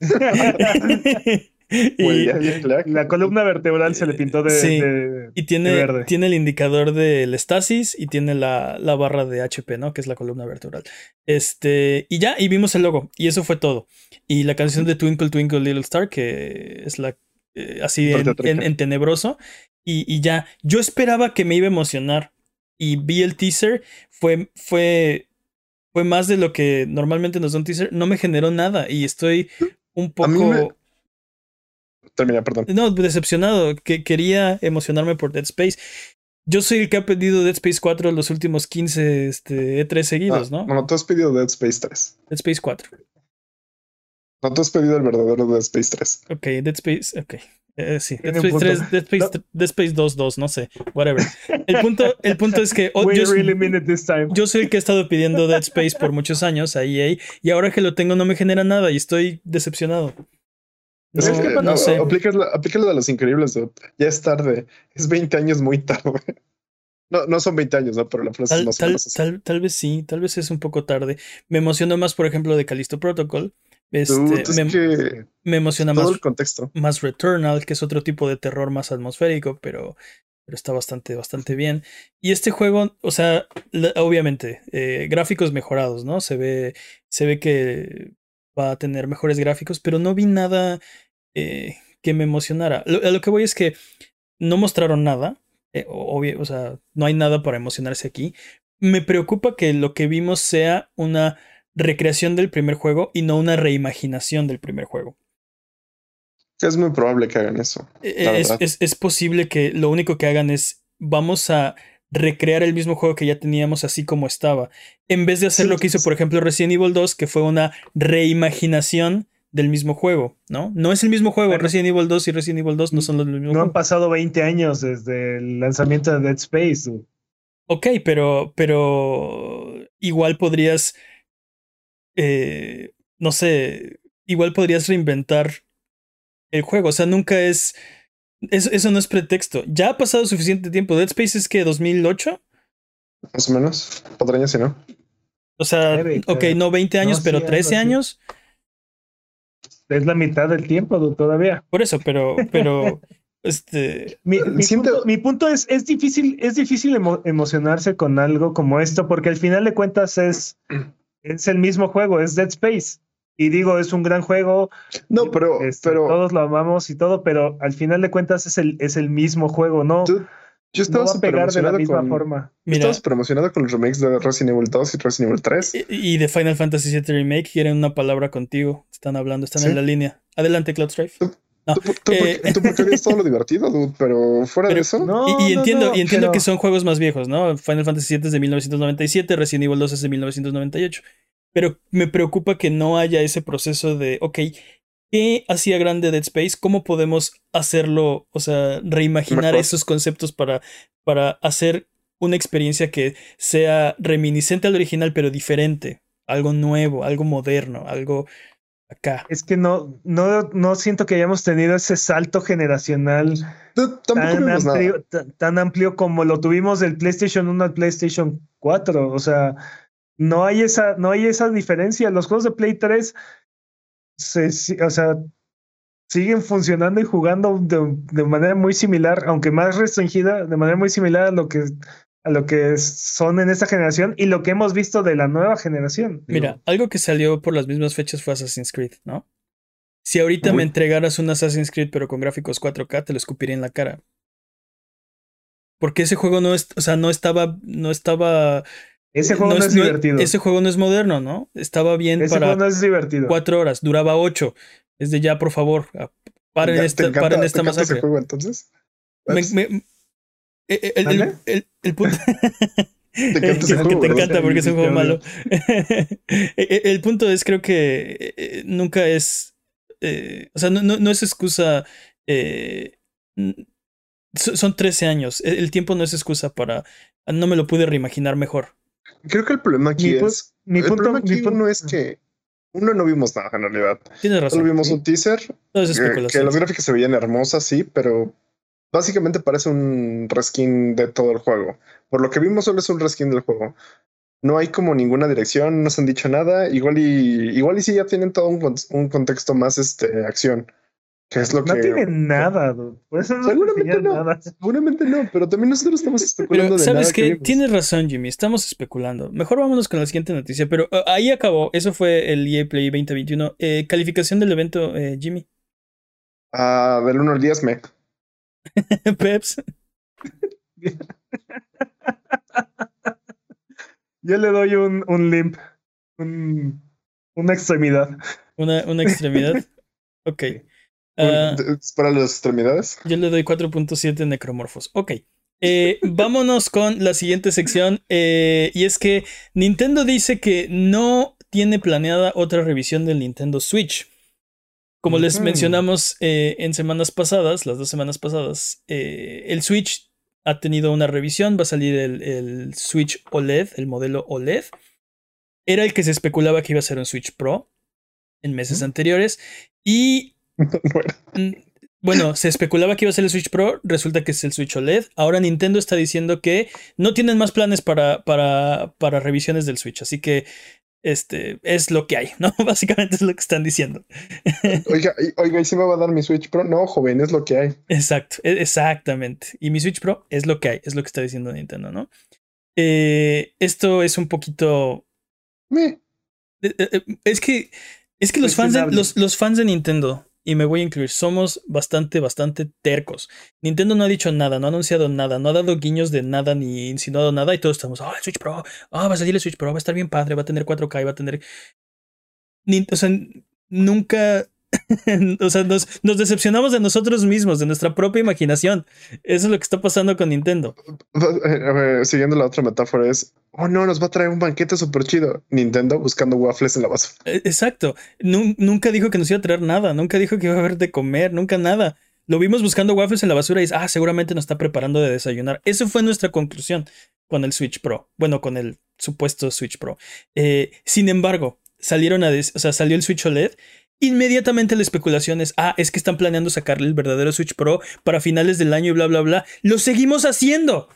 y, de. La columna vertebral se le pintó de, Sí. de- y de tiene, verde. tiene el indicador del estasis y tiene la, la barra de HP, ¿no? Que es la columna vertebral. Este, y ya, y vimos el logo, y eso fue todo. Y la canción de Twinkle Twinkle Little Star, que es la eh, así en, en- en tenebroso. Y, y ya, yo esperaba que me iba a emocionar. Y vi el teaser, fue, fue, fue más de lo que normalmente nos da un teaser. No me generó nada y estoy un A mí poco. Termina, perdón. No, decepcionado, que quería emocionarme por Dead Space. Yo soy el que ha pedido Dead Space 4 los últimos 15 este, E3 seguidos, Ah, ¿no? No, tú has pedido Dead Space 3. Dead Space 4. No, tú has pedido el verdadero Dead Space 3. Ok, Dead Space, ok. Eh, sí, Dead Space punto. 3, Dead Space, No. Dead Space 2, 2, no sé, whatever. El punto, el punto es que oh, yo, really mean it this time. yo soy el que ha estado pidiendo Dead Space por muchos años a EA y ahora que lo tengo no me genera nada y estoy decepcionado. Es que, no no, sé. La de los increíbles, dude. Ya es tarde. Es 20 años muy tarde. No, no son 20 años, ¿no? Pero la frase es Tal, más o tal, tal, tal vez sí, tal vez es un poco tarde. Me emocionó más, por ejemplo, de Callisto Protocol. Este, Dude, es me, que me emociona todo más, el contexto. más Returnal, que es otro tipo de terror más atmosférico, pero, pero está bastante, bastante bien. Y este juego, o sea, la- obviamente, eh, gráficos mejorados, ¿no? Se ve, se ve que va a tener mejores gráficos, pero no vi nada eh, que me emocionara. Lo, a lo que voy es que no mostraron nada. eh, o- obvio, o sea, no hay nada para emocionarse aquí. Me preocupa que lo que vimos sea una recreación del primer juego y no una reimaginación del primer juego. Es muy probable que hagan eso. Es, verdad. es- es posible que lo único que hagan es vamos a recrear el mismo juego que ya teníamos así como estaba. En vez de hacer Sí, lo que hizo, por ejemplo, Resident Evil 2, que fue una reimaginación del mismo juego, ¿no? No es el mismo juego. Resident Evil 2 y Resident Evil 2 no son los mismos No han pasado 20 años desde el lanzamiento de Dead Space. dude. Ok, pero, pero igual podrías, eh, no sé, igual podrías reinventar el juego. O sea, nunca es, eso, eso no es pretexto. Ya ha pasado suficiente tiempo. Dead Space es que 2008. Más o menos. Cuatro años, si no. O sea, ok, no 20 años, No, pero sí, algo 13 así. años. Es la mitad del tiempo todavía. Por eso, pero, pero, este, Mi, mi Siento- punto, mi punto es, es difícil, es difícil emo- emocionarse con algo como esto, porque al final de cuentas es, es el mismo juego, es Dead Space. Y digo, es un gran juego, No, pero, este, pero todos lo amamos y todo, pero al final de cuentas es el, es el mismo juego, no, dude, yo no estaba va a súper pegar de la emocionado misma con. forma. mira, emocionado con los remakes de Resident Evil 2 y Resident Evil 3. y y de Final Fantasy VII Remake quieren una palabra contigo. Están hablando, están Sí. en la línea. Adelante, Cloud Strife. No, Tú, tú, eh, porque, tú porque harías todo lo divertido, dude, pero fuera Pero- de eso. No, y, y no, entiendo, no, y entiendo pero- que son juegos más viejos, ¿no? Final Fantasy VII es de 1997, Resident Evil 2 es de 1998. Pero me preocupa que no haya ese proceso de, ok, ¿qué hacía grande Dead Space? ¿Cómo podemos hacerlo, o sea, reimaginar Mejor. esos conceptos para, para hacer una experiencia que sea reminiscente al original, pero diferente? Algo nuevo, algo moderno, algo acá. Es que no, no, no siento que hayamos tenido ese salto generacional tan amplio, tan, tan amplio como lo tuvimos del PlayStation 1 al PlayStation 4. O sea, no hay esa, no hay esa diferencia. Los juegos de Play 3 se, o sea, siguen funcionando y jugando de, de manera muy similar, aunque más restringida, de manera muy similar a lo que a lo que son en esta generación y lo que hemos visto de la nueva generación. Digo, Mira, algo que salió por las mismas fechas fue Assassin's Creed, ¿no? Si ahorita Uy. me entregaras un Assassin's Creed pero con gráficos 4K, te lo escupiría en la cara. Porque ese juego no es, o sea, no estaba, no estaba. Ese juego no, es, es- divertido. Ese juego no es moderno, ¿no? Estaba bien ese para juego no es divertido. cuatro horas, duraba ocho. Es de ya, por favor, a- paren ¿Te esta, encanta- paren te esta ese masacre. juego entonces? Me- Pues, me- eh, eh, el, el- el- el punto, Te encanta ese que juego, te ¿verdad? encanta porque es un juego malo. el el punto es, creo que eh, nunca es. eh, o sea, no, no, no es excusa. eh, son 13 años. El tiempo no es excusa para. No me lo pude reimaginar mejor. Creo que el problema aquí Mi es. mi el punto- problema aquí mi punto- uno es que uno no vimos nada en realidad. Tienes razón. Solo vimos un teaser Todo es eh, que especulación. las gráficas se veían hermosas, sí, pero básicamente parece un reskin de todo el juego. Por lo que vimos, solo es un reskin del juego. No hay como ninguna dirección, no nos han dicho nada. Igual y igual y sí ya tienen todo un, un contexto más este acción. Que es lo No que tiene nada, dude. Por eso no Seguramente no. nada. seguramente no, pero también nosotros estamos especulando Pero, de ¿sabes nada que qué? vimos. Tienes razón, Jimmy. Estamos especulando. Mejor vámonos con la siguiente noticia. Pero eh, ahí acabó. Eso fue el EA Play 2021. Eh, calificación del evento, eh, Jimmy. Ah, del 1 al 10 me. Peps. Yo le doy un, un limp, un, una extremidad. Una, una extremidad. Ok. Es para las extremidades. yo le doy 4.7 necromorfos. Ok. Eh, vámonos con la siguiente sección. eh, y es que Nintendo dice que no tiene planeada otra revisión del Nintendo Switch. Como les mencionamos eh, en semanas pasadas, las dos semanas pasadas, el Switch ha tenido una revisión. Va a salir el, el Switch OLED, el modelo OLED. Era el que se especulaba que iba a ser un Switch Pro en meses anteriores. Y Bueno, Mm, Bueno, se especulaba que iba a ser el Switch Pro, resulta que es el Switch OLED. Ahora Nintendo está diciendo que no tienen más planes para, para, para revisiones del Switch, así que este es lo que hay, ¿no? Básicamente es lo que están diciendo. oiga, y- oiga, ¿y si me va a dar mi Switch Pro? No, joven, es lo que hay. Exacto, e- exactamente. Y mi Switch Pro es lo que hay, es lo que está diciendo Nintendo, ¿no? Eh, esto es un poquito. Me. eh, eh, Es que. Es que los fans, de, los, los fans de Nintendo, y me voy a incluir, somos bastante, bastante tercos. Nintendo no ha dicho nada, no ha anunciado nada, no ha dado guiños de nada ni insinuado nada y todos estamos, oh, el Switch Pro, oh, va a salir el Switch Pro, va a estar bien padre, va a tener 4K y va a tener... Ni- o sea, nunca... o sea, nos, nos decepcionamos de nosotros mismos, de nuestra propia imaginación. Eso es lo que está pasando con Nintendo. Eh, a ver, siguiendo la otra metáfora es, oh no, nos va a traer un banquete súper chido. Nintendo buscando waffles en la basura. Eh, Exacto. Nun- nunca dijo que nos iba a traer nada, nunca dijo que iba a haber de comer, nunca nada. Lo vimos buscando waffles en la basura y dice, ah, seguramente nos está preparando de desayunar. Eso fue nuestra conclusión con el Switch Pro. Bueno, con el supuesto Switch Pro. Eh, sin embargo, salieron a o sea, salió el Switch OLED. Inmediatamente la especulación es, ah, es que están planeando sacarle el verdadero Switch Pro para finales del año y bla, bla, bla. Lo seguimos haciendo.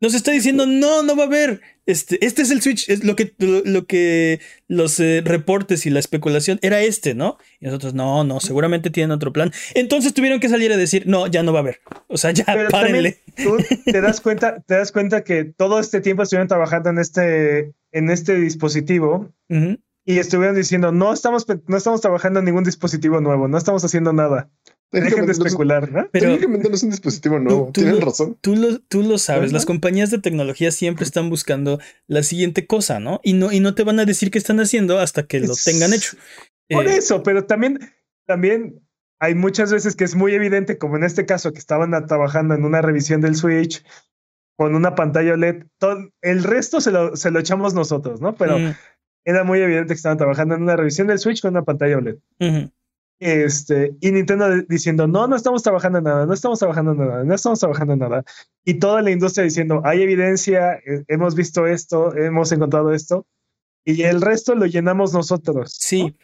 Nos está diciendo, no, no va a haber. Este, este es el Switch, es lo que, lo, lo que los eh, reportes y la especulación era este, ¿no? Y nosotros, no, no, seguramente tienen otro plan. Entonces tuvieron que salir a decir, no, ya no va a haber. O sea, ya, Pero párenle. tú te das cuenta, te das cuenta que todo este tiempo estuvieron trabajando en este, en este dispositivo Ujú. Y estuvieron diciendo, no estamos, no estamos trabajando en ningún dispositivo nuevo, no estamos haciendo nada. Dejen de Técnicamente no es- especular, ¿no? Pero técnicamente no es un dispositivo nuevo. tú Tienen razón. tú lo, tú lo sabes, las compañías de tecnología siempre están buscando la siguiente cosa, ¿no? Y no, y no te van a decir qué están haciendo hasta que lo tengan hecho. Por Eh, eso, pero también, también hay muchas veces que es muy evidente, como en este caso, que estaban trabajando en una revisión del Switch con una pantalla OLED. todo- el resto se lo, se lo echamos nosotros, ¿no? Pero mm, era muy evidente que estaban trabajando en una revisión del Switch con una pantalla OLED. ujú. Este, y Nintendo diciendo, no, no estamos trabajando en nada, no estamos trabajando en nada, no estamos trabajando en nada. Y toda la industria diciendo, hay evidencia, eh, hemos visto esto, hemos encontrado esto. Y el resto lo llenamos nosotros. Sí,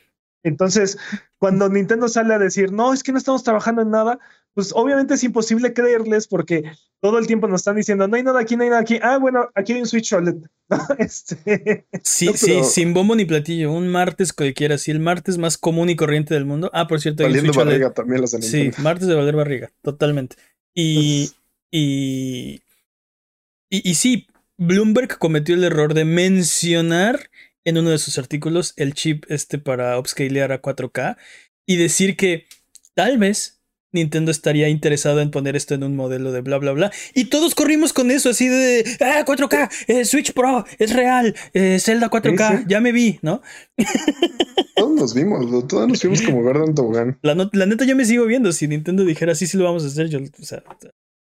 Entonces, cuando Nintendo sale a decir, no, es que no estamos trabajando en nada, pues obviamente es imposible creerles porque todo el tiempo nos están diciendo, no hay nada aquí, no hay nada aquí. Ah, bueno, aquí hay un Switch OLED. este, sí, No, sí, sin bombo ni platillo. Un martes cualquiera, sí, el martes más común y corriente del mundo. Ah, por cierto, hay un Valiendo Switch OLED. barriga también los Sí, martes de valer barriga, totalmente. Y, y, y, y sí, Bloomberg cometió el error de mencionar en uno de sus artículos el chip este para upscalear a 4K y decir que tal vez Nintendo estaría interesado en poner esto en un modelo de bla bla bla. Y todos corrimos con eso, así de ah, 4K, eh, Switch Pro, es real, eh, Zelda 4K, Sí, sí. ya me vi, ¿no? Todos nos vimos, todos nos fuimos como en tobogán. La, no- la neta yo me sigo viendo. Si Nintendo dijera sí, sí lo vamos a hacer, yo, o sea,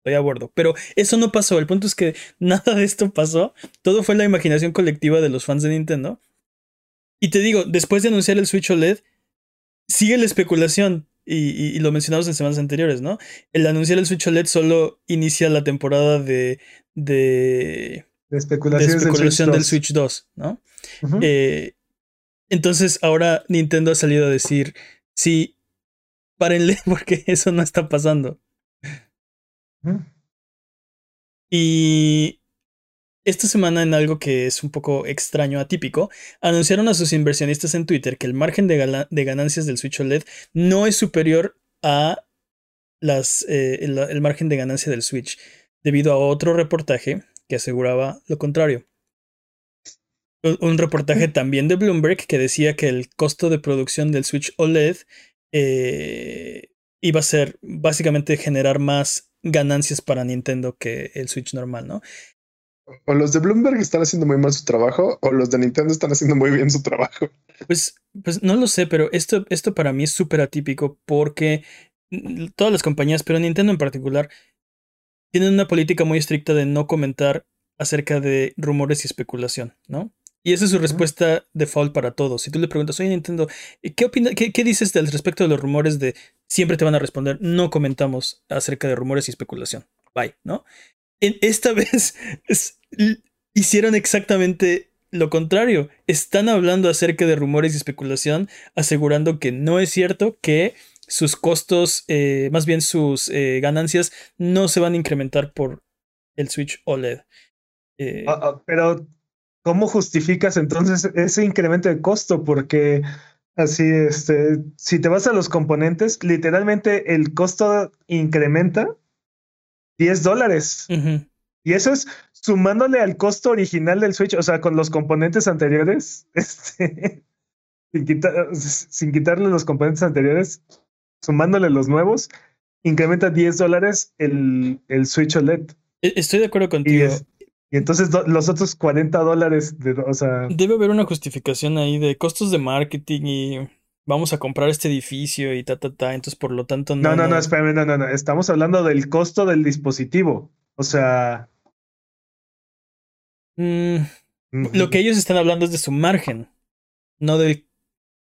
Estoy a bordo. Pero eso no pasó. El punto es que nada de esto pasó. Todo fue la imaginación colectiva de los fans de Nintendo. Y te digo, después de anunciar el Switch OLED, sigue la especulación. Y, lo mencionamos en semanas anteriores, ¿no? El anunciar el Switch OLED solo inicia la temporada de. de. de especulación, del, Switch 2, ¿no? Eh, entonces ahora Nintendo ha salido a decir: sí, párenle porque eso no está pasando. Y esta semana, en algo que es un poco extraño, atípico, anunciaron a sus inversionistas en Twitter que el margen de, ganancias del Switch OLED no es superior a las, eh, el, margen de ganancia del Switch, debido a otro reportaje que aseguraba lo contrario. Un, reportaje también de Bloomberg que decía que el costo de producción del Switch OLED eh, iba a ser básicamente generar más ganancias para Nintendo que el Switch normal, ¿no? O los de Bloomberg están haciendo muy mal su trabajo, o los de Nintendo están haciendo muy bien su trabajo. Pues, pues no lo sé, pero esto, esto para mí es súper atípico porque todas las compañías, pero Nintendo en particular, tienen una política muy estricta de no comentar acerca de rumores y especulación, ¿no? Y esa es su respuesta default para todos. Si tú le preguntas, oye Nintendo, ¿qué, opina, qué, qué dices del respecto de los rumores de siempre te van a responder, no comentamos acerca de rumores y especulación. Bye, ¿no? En esta vez hicieron exactamente lo contrario. Están hablando acerca de rumores y especulación, asegurando que no es cierto que sus costos, eh, más bien sus eh, ganancias, no se van a incrementar por el Switch OLED. Eh, ah, ah, pero ¿cómo justificas entonces ese incremento de costo? Porque así, este, si te vas a los componentes, literalmente el costo incrementa 10 dólares. Y eso es sumándole al costo original del Switch, o sea, con los componentes anteriores, este, sin, sin quitarle los componentes anteriores, sumándole los nuevos, incrementa 10 dólares el, el Switch OLED. E, estoy de acuerdo contigo. Y entonces los otros 40 dólares, de, o sea... Debe haber una justificación ahí de costos de marketing y vamos a comprar este edificio y ta, ta, ta. Entonces, por lo tanto, no... No, no, no, espérame, no, no, no. Estamos hablando del costo del dispositivo. O sea... Mm, lo que ellos están hablando es de su margen, no del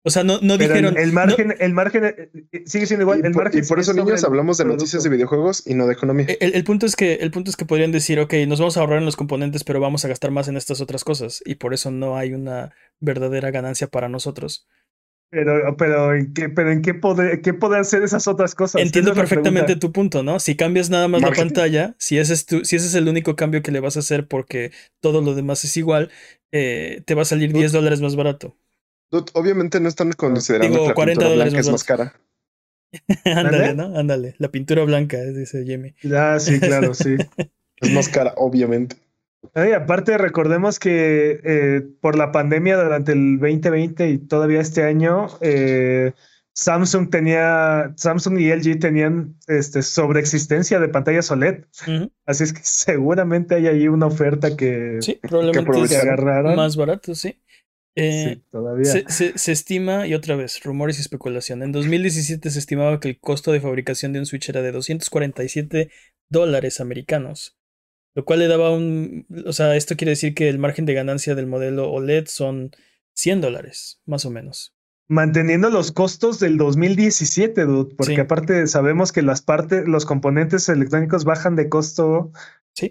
o sea, no, no dijeron. El, margen, el margen eh, eh, sigue siendo igual. El margen y por eso, niños, hablamos de noticias de videojuegos y no de economía. El, punto es que, el punto es que podrían decir, ok, nos vamos a ahorrar en los componentes, pero vamos a gastar más en estas otras cosas. Y por eso no hay una verdadera ganancia para nosotros. Pero, pero, ¿en qué, pero ¿en qué poder, qué poder hacer esas otras cosas? Entiendo perfectamente tu punto, ¿no? Si cambias nada más la pantalla, si ese, es tu, si ese es el único cambio que le vas a hacer porque todo lo demás es igual, eh, te va a salir 10 dólares más barato obviamente no están considerando que la pintura blanca es más cara. Ándale, ¿no? Ándale. La pintura blanca, dice Jamie. Ah, sí, claro, sí. es más cara, obviamente. Y aparte, recordemos que eh, por la pandemia durante el 2020 y todavía este año, eh, Samsung tenía, Samsung y LG tenían este, sobreexistencia de pantallas OLED. Así es que seguramente hay ahí una oferta que, sí, probablemente que más barato, sí. Eh, todavía. Se, estima, y otra vez, rumores y especulación. En 2017 se estimaba que el costo de fabricación de un Switch era de 247 dólares americanos. Lo cual le daba un. O sea, esto quiere decir que el margen de ganancia del modelo OLED son 100 dólares, más o menos. Manteniendo los costos del 2017, dude, porque aparte sabemos que las partes, los componentes electrónicos bajan de costo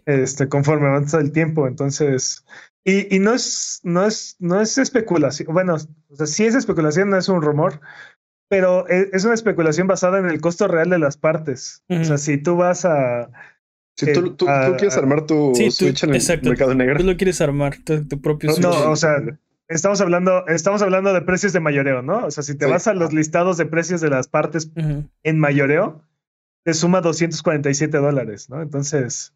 este, conforme avanza el tiempo. Entonces, y, no es, no es, no es especulación. Bueno, o sea, sí es especulación, no es un rumor, pero e, es, una especulación basada en el costo real de las partes. O sea, si tú vas a. Si tú, tú, quieres armar tu Switch en el mercado negro. Tú lo quieres armar, tu, propio Switch. No, o sea, estamos hablando, estamos hablando de precios de mayoreo, ¿no? O sea, si te vas a los listados de precios de las partes en mayoreo, te suma 247 dólares, ¿no? Entonces,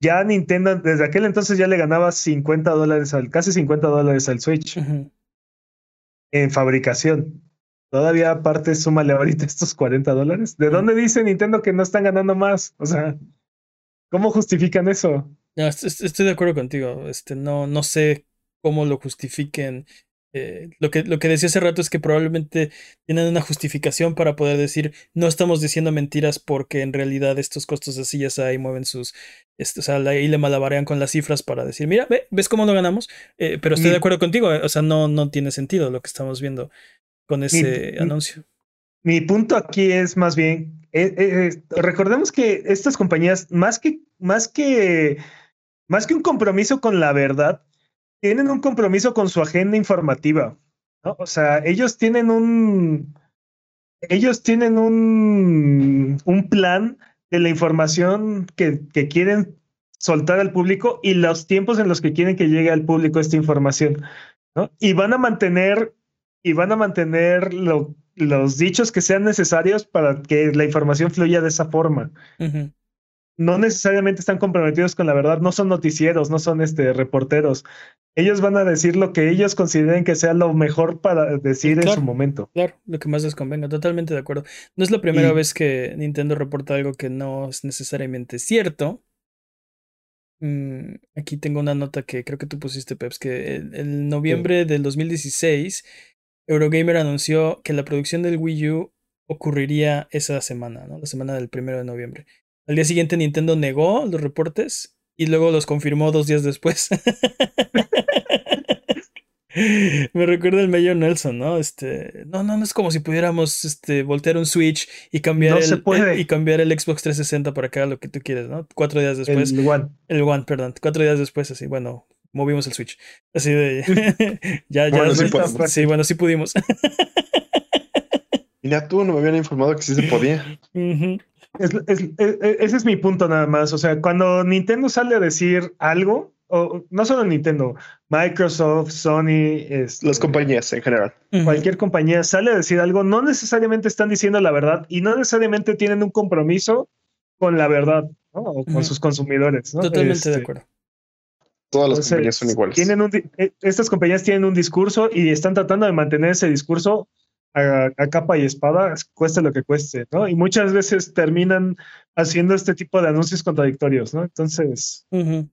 ya Nintendo desde aquel entonces ya le ganaba 50 dólares al, casi 50 dólares al Switch en fabricación. Todavía aparte súmale ahorita estos 40 dólares. ¿De dónde dice Nintendo que no están ganando más? O sea, ¿cómo justifican eso? estoy de acuerdo contigo. Este, no, no sé cómo lo justifiquen eh, lo, que, lo que decía hace rato es que probablemente tienen una justificación para poder decir no estamos diciendo mentiras porque en realidad estos costos de sillas ahí mueven sus. Este, o sea, ahí le malabarean con las cifras para decir, mira, ¿ves cómo lo ganamos? Eh, pero estoy de acuerdo contigo, o sea, no, no tiene sentido lo que estamos viendo con ese anuncio. Mi punto aquí es más bien, recordemos que estas compañías, más que, más que, más que un compromiso con la verdad, tienen un compromiso con su agenda informativa. ¿no? O sea, ellos tienen un. Ellos tienen un, un plan de la información que, que quieren soltar al público y los tiempos en los que quieren que llegue al público esta información. ¿no? Y van a mantener, y van a mantener los dichos que sean necesarios para que la información fluya de esa forma no necesariamente están comprometidos con la verdad, no son noticieros, no son este, reporteros. Ellos van a decir lo que ellos consideren que sea lo mejor para decir en su momento. Claro, lo que más les convenga, totalmente de acuerdo. No es la primera vez que Nintendo reporta algo que no es necesariamente cierto. Mm, aquí tengo una nota que creo que tú pusiste, Peps, que en noviembre del 2016, Eurogamer anunció que la producción del Wii U ocurriría esa semana, ¿no? La semana del primero de noviembre. Al día siguiente Nintendo negó los reportes y luego los confirmó dos días después. Me recuerda el Mayor Nelson, ¿no? Este, no, no, no es como si pudiéramos este, voltear un Switch y cambiar, el, y cambiar el Xbox 360 para que haga lo que tú quieres, ¿no? Cuatro días después. El One. El One, perdón. Cuatro días después, así, bueno, movimos el Switch. Así de. ya, ya. sí, bueno, sí pudimos. Mira, tú no me habían informado que sí se podía. Es, ese es mi punto nada más. O sea, cuando Nintendo sale a decir algo, o no solo Nintendo, Microsoft, Sony, este, las compañías en general. Cualquier compañía sale a decir algo, no necesariamente están diciendo la verdad y no necesariamente tienen un compromiso con la verdad o con sus consumidores. Totalmente de este, acuerdo. Todas las compañías son iguales. Tienen eh, estas compañías tienen un discurso y están tratando de mantener ese discurso a, capa y espada, cueste lo que cueste, ¿no? Y muchas veces terminan haciendo este tipo de anuncios contradictorios, ¿no? Entonces... No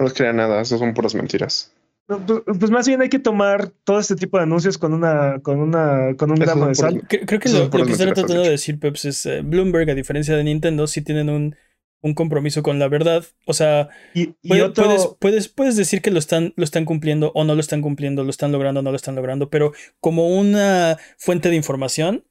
les crea nada, eso son puras mentiras. Pues, pues, más bien hay que tomar todo este tipo de anuncios con una con una con un gramo de sal. Creo, que lo, que está tratando de decir Peps es eh, Bloomberg a diferencia de Nintendo sí tienen un un compromiso con la verdad. O sea, puedes, puedes, puedes, decir que lo están, lo están cumpliendo o no lo están cumpliendo, lo están logrando o no lo están logrando, pero como una fuente de información,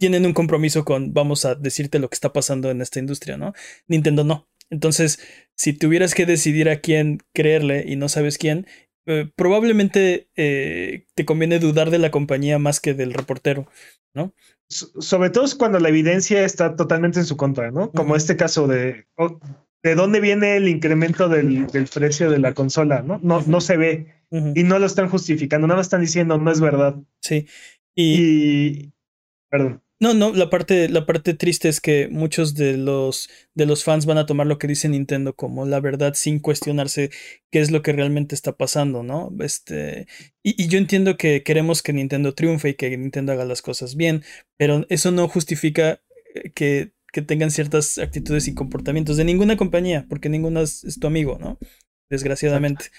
tienen un compromiso con vamos a decirte lo que está pasando en esta industria, ¿no? Nintendo no. Entonces, si tuvieras que decidir a quién creerle y no sabes quién, eh, probablemente eh, te conviene dudar de la compañía más que del reportero, ¿no? Sobre todo cuando la evidencia está totalmente en su contra, ¿no? Como este caso de de dónde viene el incremento del, precio de la consola, ¿no? No, no se ve y no lo están justificando, nada más están diciendo no es verdad. Sí. y perdón. No, no, la parte, la parte triste es que muchos de los, de los fans van a tomar lo que dice Nintendo como la verdad sin cuestionarse qué es lo que realmente está pasando, ¿no? Este, y, y yo entiendo que queremos que Nintendo triunfe y que Nintendo haga las cosas bien, pero eso no justifica eh, que, que tengan ciertas actitudes y comportamientos de ninguna compañía, porque ninguna es, tu amigo, ¿no? Desgraciadamente.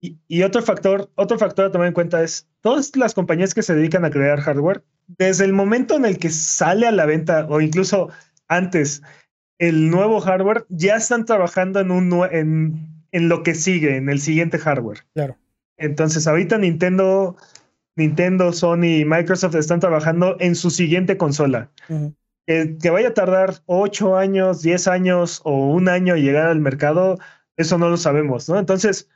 Y, y, otro factor, otro factor a tomar en cuenta es todas las compañías que se dedican a crear hardware desde el momento en el que sale a la venta o incluso antes el nuevo hardware, ya están trabajando en, un, en, en lo que sigue, en el siguiente hardware. Claro. Entonces, ahorita Nintendo, Nintendo, Sony y Microsoft están trabajando en su siguiente consola. que, vaya a tardar 8 años, 10 años o un año llegar al mercado, eso no lo sabemos, ¿no? Entonces,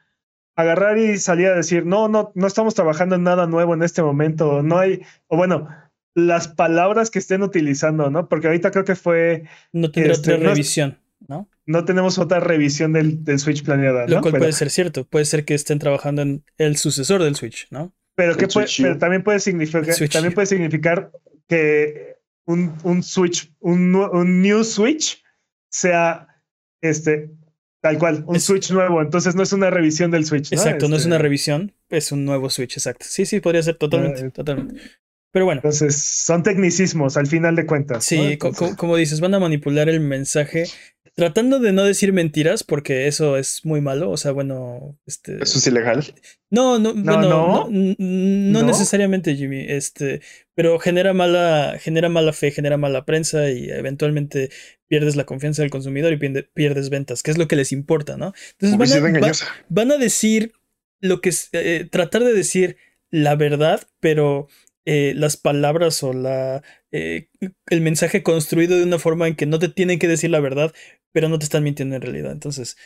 agarrar y salir a decir, no, no, no estamos trabajando en nada nuevo en este momento, no hay, o bueno, las palabras que estén utilizando, ¿no? Porque ahorita creo que fue... No tendrá otra este, revisión, ¿no? No tenemos otra revisión del, del Switch planeada, ¿no? Lo cual puede ser cierto, puede ser que estén trabajando en el sucesor del Switch, ¿no? Pero, que puede, pero también puede significar, también puede significar que un, un Switch, un, un new Switch sea este Tal cual, un Switch nuevo, entonces no es una revisión del Switch. Exacto, no es una este revisión, es un nuevo Switch, exacto. Sí, sí, podría ser totalmente, eh, totalmente. Pero bueno. Entonces, son tecnicismos al final de cuentas. Sí, como dices, van a manipular el mensaje tratando de no decir mentiras, porque eso es muy malo. O sea, bueno, este. ¿Eso es ilegal? No, no, No, bueno, no. no, n- no ¿No? necesariamente, Jimmy. Este, pero genera mala, genera mala fe, genera mala prensa y eventualmente pierdes la confianza del consumidor y pierde- pierdes ventas, que es lo que les importa, ¿no? Entonces van a, va- van a decir lo que es, eh, tratar de decir la verdad, pero eh, las palabras o la eh, el mensaje construido de una forma en que no te tienen que decir la verdad, pero no te están mintiendo en realidad. Entonces,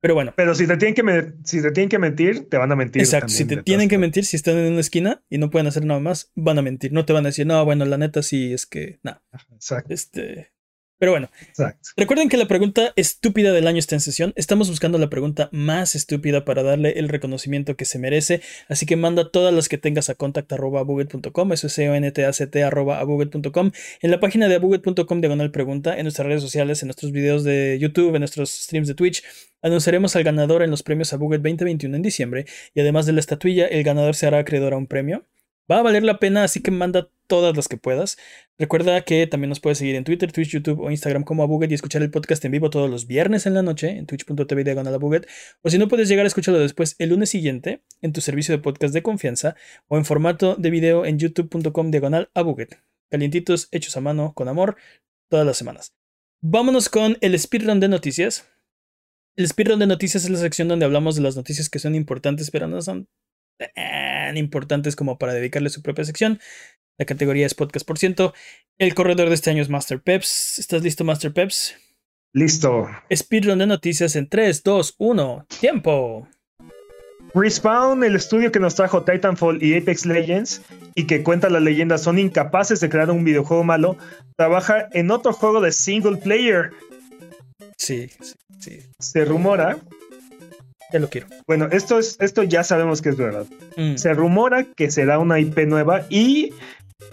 pero bueno. Pero si te tienen que, si te tienen que mentir, te van a mentir. Exacto, también, si te tienen que mentir, si están en una esquina y no pueden hacer nada más, van a mentir. No te van a decir, no, bueno, la neta sí es que, nada, Exacto, este. Pero bueno, exacto. recuerden que la pregunta estúpida del año está en sesión. Estamos buscando la pregunta más estúpida para darle el reconocimiento que se merece. Así que manda todas las que tengas a contact.abuget.com, eso es c-o-n-t-a-c-t arroba abuget.com, en la página de abuget.com diagonal pregunta, en nuestras redes sociales, en nuestros videos de YouTube, en nuestros streams de Twitch. Anunciaremos al ganador en los premios Abuget 2021 en diciembre y además de la estatuilla, el ganador se hará acreedor a un premio. Va a valer la pena, así que manda todas las que puedas. Recuerda que también nos puedes seguir en Twitter, Twitch, YouTube o Instagram como Abuget y escuchar el podcast en vivo todos los viernes en la noche en twitch.tv diagonal Abuget. O si no puedes llegar a escucharlo después el lunes siguiente en tu servicio de podcast de confianza o en formato de video en youtube.com diagonal Abuget. Calientitos, hechos a mano, con amor, todas las semanas. Vámonos con el speedrun de noticias. El speedrun de noticias es la sección donde hablamos de las noticias que son importantes, pero no son tan importantes como para dedicarle su propia sección. La categoría es podcast por ciento. El corredor de este año es Master Peps. ¿Estás listo, Master Peps? Listo. Speedrun de noticias en 3, 2, 1. ¡Tiempo! Respawn, el estudio que nos trajo Titanfall y Apex Legends y que cuenta la leyenda son incapaces de crear un videojuego malo, trabaja en otro juego de single player. Sí, sí, sí. Se rumora, Ya lo quiero. bueno, esto es esto ya sabemos que es verdad. Mm, Se rumora que será una IP nueva y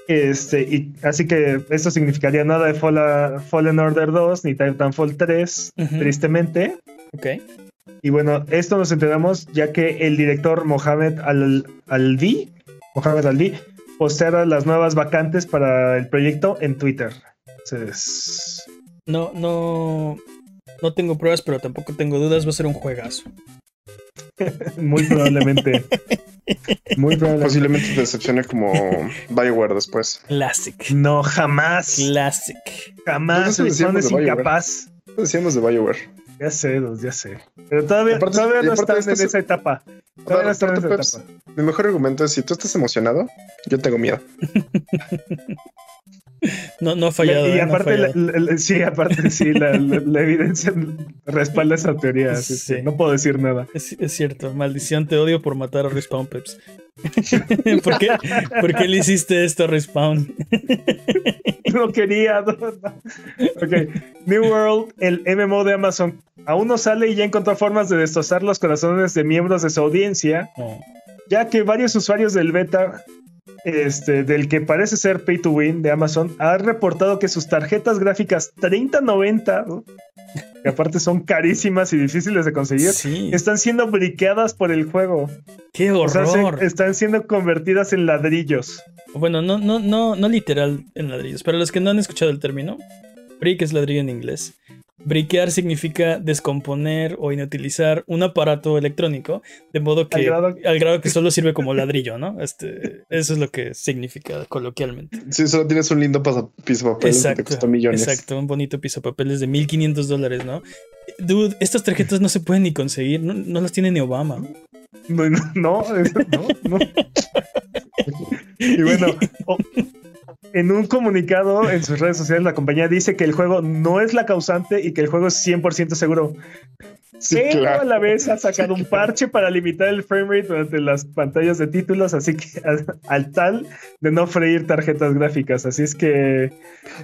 este y así que esto significaría nada de Fall- Fallen Order 2 ni Titanfall 3, Ujú. tristemente. ok. Y bueno, esto nos enteramos ya que el director Mohamed Al Alvi, Mohamed Alvi, posteara las nuevas vacantes para el proyecto en Twitter. Entonces, No, no. No tengo pruebas, pero tampoco tengo dudas. Va a ser un juegazo. muy probablemente. muy probablemente. Posiblemente te decepcione como Bioware después. Classic. No, jamás. Classic. Jamás. Respawn decíamos es incapaz. Decíamos de Bioware. Ya sé, Dos, ya sé. Pero todavía, aparte- todavía no están en estás- esa etapa. A Todavía no están en esa Peps, etapa. mi mejor argumento es si tú estás emocionado, yo tengo miedo. No, no ha fallado. y eh, ha aparte, la- fallado. la- la- sí, aparte, sí, la, evidencia respalda esa teoría. Sí. no puedo decir nada. Es, es cierto, maldición, te odio por matar a Respawn Peps. ¿Por, qué, ¿Por qué le hiciste esto a Respawn? No quería. no. Ok. New World, el MMO de Amazon, aún no sale y ya encontró formas de destrozar los corazones de miembros de su audiencia, No. ya que varios usuarios del beta, este, del que parece ser Pay to Win de Amazon, han reportado que sus tarjetas gráficas 3090, ¿no? que aparte son carísimas y difíciles de conseguir, Sí, están siendo briqueadas por el juego. qué O sea, se- horror. están siendo convertidas en ladrillos. Bueno, no, no, no, no literal en ladrillos. Para los que no han escuchado el término, brick es ladrillo en inglés. Briquear significa descomponer o inutilizar un aparato electrónico, de modo que Al al grado- que solo sirve como ladrillo, ¿no? Este, eso es lo que significa coloquialmente. Si solo tienes un lindo piso de papel que te Exacto, costó millones. exacto, un bonito piso papeles de 1500 dólares, ¿no? Dude, estas tarjetas no se pueden ni conseguir, no, no las tiene ni Obama. No, no, no, no. Y bueno, en un comunicado en sus redes sociales, la compañía dice que el juego no es la causante y que el juego es 100% seguro. Sí, pero claro. a la vez ha sacado un parche para limitar el frame rate durante las pantallas de títulos, así que al, al tal de no freír tarjetas gráficas. Así es que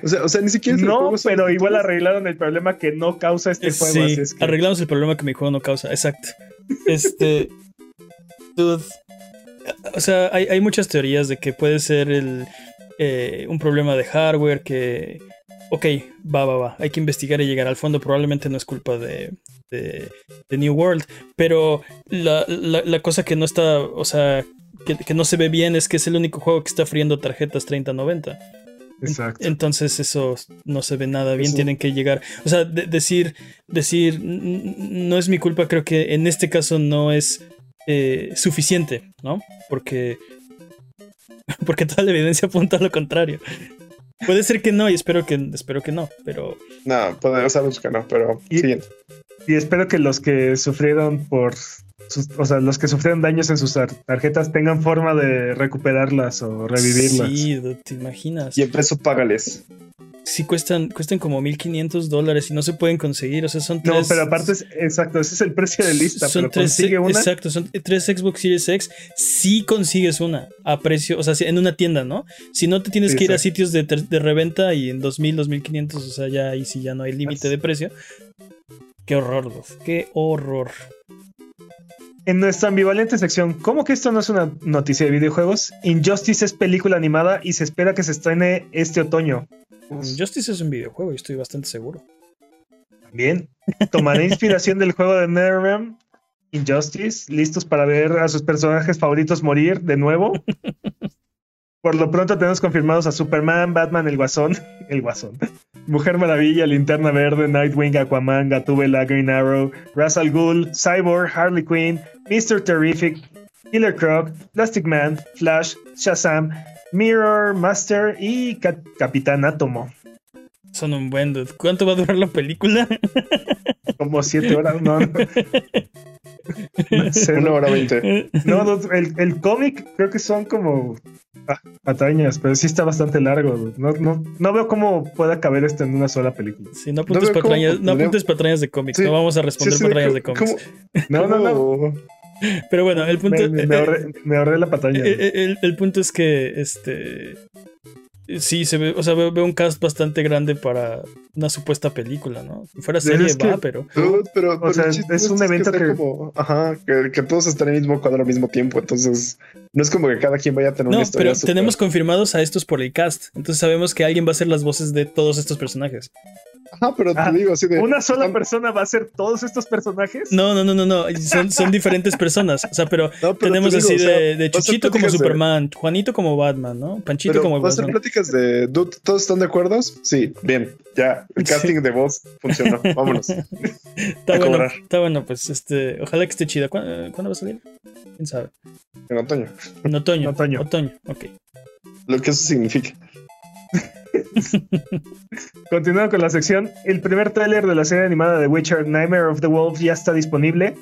O sea, o sea, ni siquiera es el no, pero igual títulos. arreglaron el problema que no causa este juego. Sí, así es que- arreglamos el problema que mi juego no causa, exacto. Este. Dude. O sea, hay, hay muchas teorías de que puede ser el, eh, un problema de hardware que. Ok, va, va, va. Hay que investigar y llegar al fondo. Probablemente no es culpa de, de, de New World. Pero la, la- la cosa que no está. O sea, que, que no se ve bien es que es el único juego que está friendo tarjetas 3090. Exacto. Entonces eso no se ve nada bien, Eso- tienen que llegar, o sea, de- decir, decir, "N- n- no es mi culpa, creo que en este caso no es eh, suficiente, ¿no? Porque, porque toda la evidencia apunta a lo contrario. Puede ser que no y espero que, espero que no, pero No, podemos saber que no, pero Y- siguiente. Y espero que los que sufrieron por. sus- o sea, los que sufrieron daños en sus tar- tarjetas tengan forma de recuperarlas o revivirlas. sí, te imaginas. Y el peso págales. Sí cuestan, cuestan como 1500 dólares y no se pueden conseguir, o sea, son No, tres... pero aparte es exacto, ese es el precio de lista, Son pero tres, consigue una. Exacto, son tres Xbox Series X. Si consigues una a precio, o sea, en una tienda, ¿no? Si no te tienes Sí, que ir a sitios de, de reventa y en 2000, 2500, o sea, ya ahí sí ya no hay límite de precio. Qué horror, qué horror. En nuestra ambivalente sección, ¿cómo que esto no es una noticia de videojuegos? Injustice es película animada y se espera que se estrene este otoño. Justice es un videojuego, y estoy bastante seguro. También tomará inspiración del juego de NetherRealm, Injustice, listos para ver a sus personajes favoritos morir de nuevo. Por lo pronto tenemos confirmados a Superman, Batman, el Guasón, el Guasón, Mujer Maravilla, Linterna Verde, Nightwing, Aquaman, Gatúbela, Green Arrow, Ra's al Ghul, Cyborg, Harley Quinn, Mr. Terrific, Killer Croc, Plastic Man, Flash, Shazam, Mirror, Master y Ca- Capitán Átomo. Son un buen dude. ¿Cuánto va a durar la película? Como siete horas, no. no. No sé, Una hora veinte. No, no, el, el cómic creo que son como ah, patañas, pero sí está bastante largo. No, no, no veo cómo pueda caber esto en una sola película. Sí, no apuntes No cómo patrañas, no apuntes patrañas de cómics, Sí, no vamos a responder Sí, sí, patrañas de ¿cómo- cómics. No, no, no. Pero bueno, el punto... Me, me ahorré, me ahorré la pataña. El, el punto es que este sí se ve, o sea, veo, veo un cast bastante grande para una supuesta película, ¿no? Si fuera serie es que- va, pero Dude, pero, pero sea, es un evento que- como, ajá, que, que todos estén en el mismo cuadro al mismo tiempo. Entonces, no es como que cada quien vaya a tener no, una historia. pero tenemos confirmados a estos por el cast, entonces sabemos que alguien va a hacer las voces de todos estos personajes. Ajá, pero Ah, te digo así de. ¿Una sola persona va a ser todos estos personajes? No, no, no, no, no, son, son diferentes personas, o sea, pero No, pero tenemos te digo, así o sea, de, a Chuchito como de- Superman, Juanito como Batman, ¿no? Panchito Pero como va a ser Batman. pláticas de. Dude, ¿todos están de acuerdo? Sí, bien, ya. El Sí. casting de voz funcionó. Vámonos. Está a bueno, está bueno, pues este, ojalá que esté chida. ¿Cuándo, ¿cuándo va a salir? ¿Quién sabe? En otoño. En otoño. Otoño. Otoño, ok. Lo que eso significa. Continuando con la sección, el primer tráiler de la serie animada de Witcher Nightmare of the Wolf ya está disponible.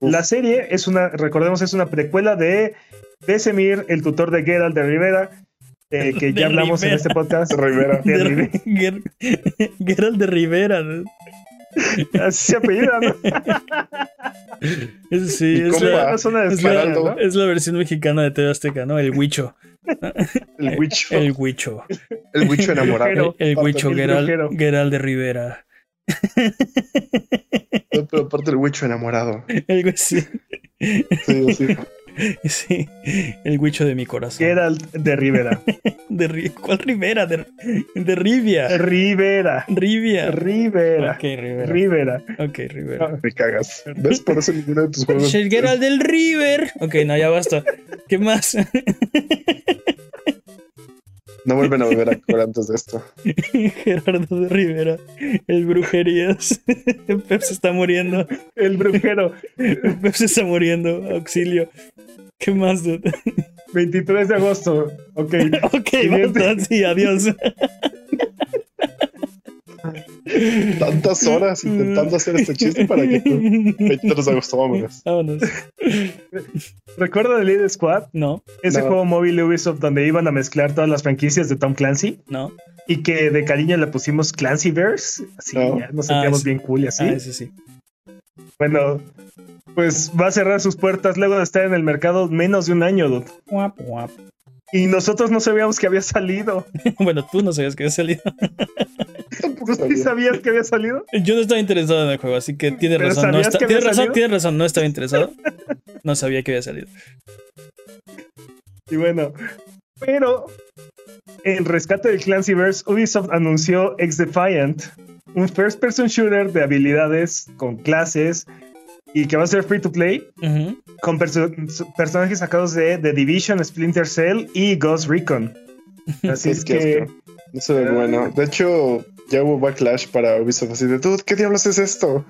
Uf. La serie es una, recordemos, es una precuela de Besemir, el tutor de Geralt de Rivera, eh, que De ya hablamos en Rivera. este podcast. Rivera. De De Rivera. Ger- Geralt de Rivera. Así se apellida, ¿no? Es- sí, la, No suena de es, la, España, ¿no? es la versión mexicana de TV Azteca, ¿no? El Huicho. El Witch. El Huicho. El Witch enamorado. El, el Huicho. Geralt de Rivera. No, pero aparte el Witch enamorado. El, güey- sí, Sí, sí. sí, el Huicho de mi corazón. Geralt de Rivera. De, ¿Cuál Rivera? De, de Rivia. Rivera. Rivia. Rivera. Ok, Rivera. Rivera. Ok, Rivera. Me cagas. ¿Ves? Por eso ninguno de tus juegos. El Geralt del River. Ok, no, ya basta. ¿Qué más? No vuelven a volver a cobrar antes de esto. Gerardo de Rivera. El Brujerías. Pep se está muriendo. El brujero. Pep se está muriendo. Auxilio. ¿Qué más, dude? 23 de agosto. Ok. Ok, basta. Sí, adiós. Tantas horas intentando hacer este chiste para que tú. 23 de agosto, vámonos. Vámonos. ¿Recuerda el Lead Squad? No, Ese No. juego móvil de Ubisoft donde iban a mezclar todas las franquicias de Tom Clancy no. y que de cariño le pusimos Clancyverse. Así No. ya nos sentíamos Ah, bien cool y así. Ah, ese sí. Bueno, pues va a cerrar sus puertas luego de estar en el mercado menos de un año, dude. Guap, guap. Y nosotros no sabíamos que había salido. Bueno, tú no sabías que había salido. ¿Tú sí sabía. sabías que había salido? Yo no estaba interesado en el juego, así que tienes ¿Pero razón. No está- que tienes razón, salido? tienes razón, no estaba interesado. No sabía que había salido. Y bueno, pero en rescate del Clancyverse, Ubisoft anunció X Defiant, un first person shooter de habilidades con clases y que va a ser free to play con perso- personajes sacados de The Division, Splinter Cell y Ghost Recon. Así Es es que. No se ve bueno. De hecho, ya hubo backlash para Ubisoft así de, dude, ¿qué diablos es esto?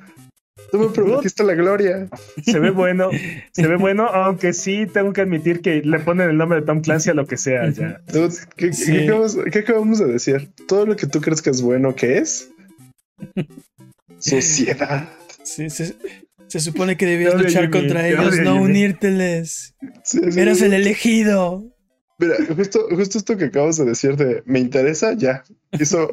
Tú me prometiste la gloria. Se ve bueno, se ve bueno, aunque sí tengo que admitir que le ponen el nombre de Tom Clancy a lo que sea. Ya. Dude, ¿qué, Sí. qué acabamos, qué acabamos de decir? Todo lo que tú crees que es bueno, ¿qué es? Sociedad. Sí, se, se supone que debías luchar contra ellos, no unírteles. Sí, sí, Eras sí. el elegido. Mira, justo, justo esto que acabas de decir de me interesa, ya. Hizo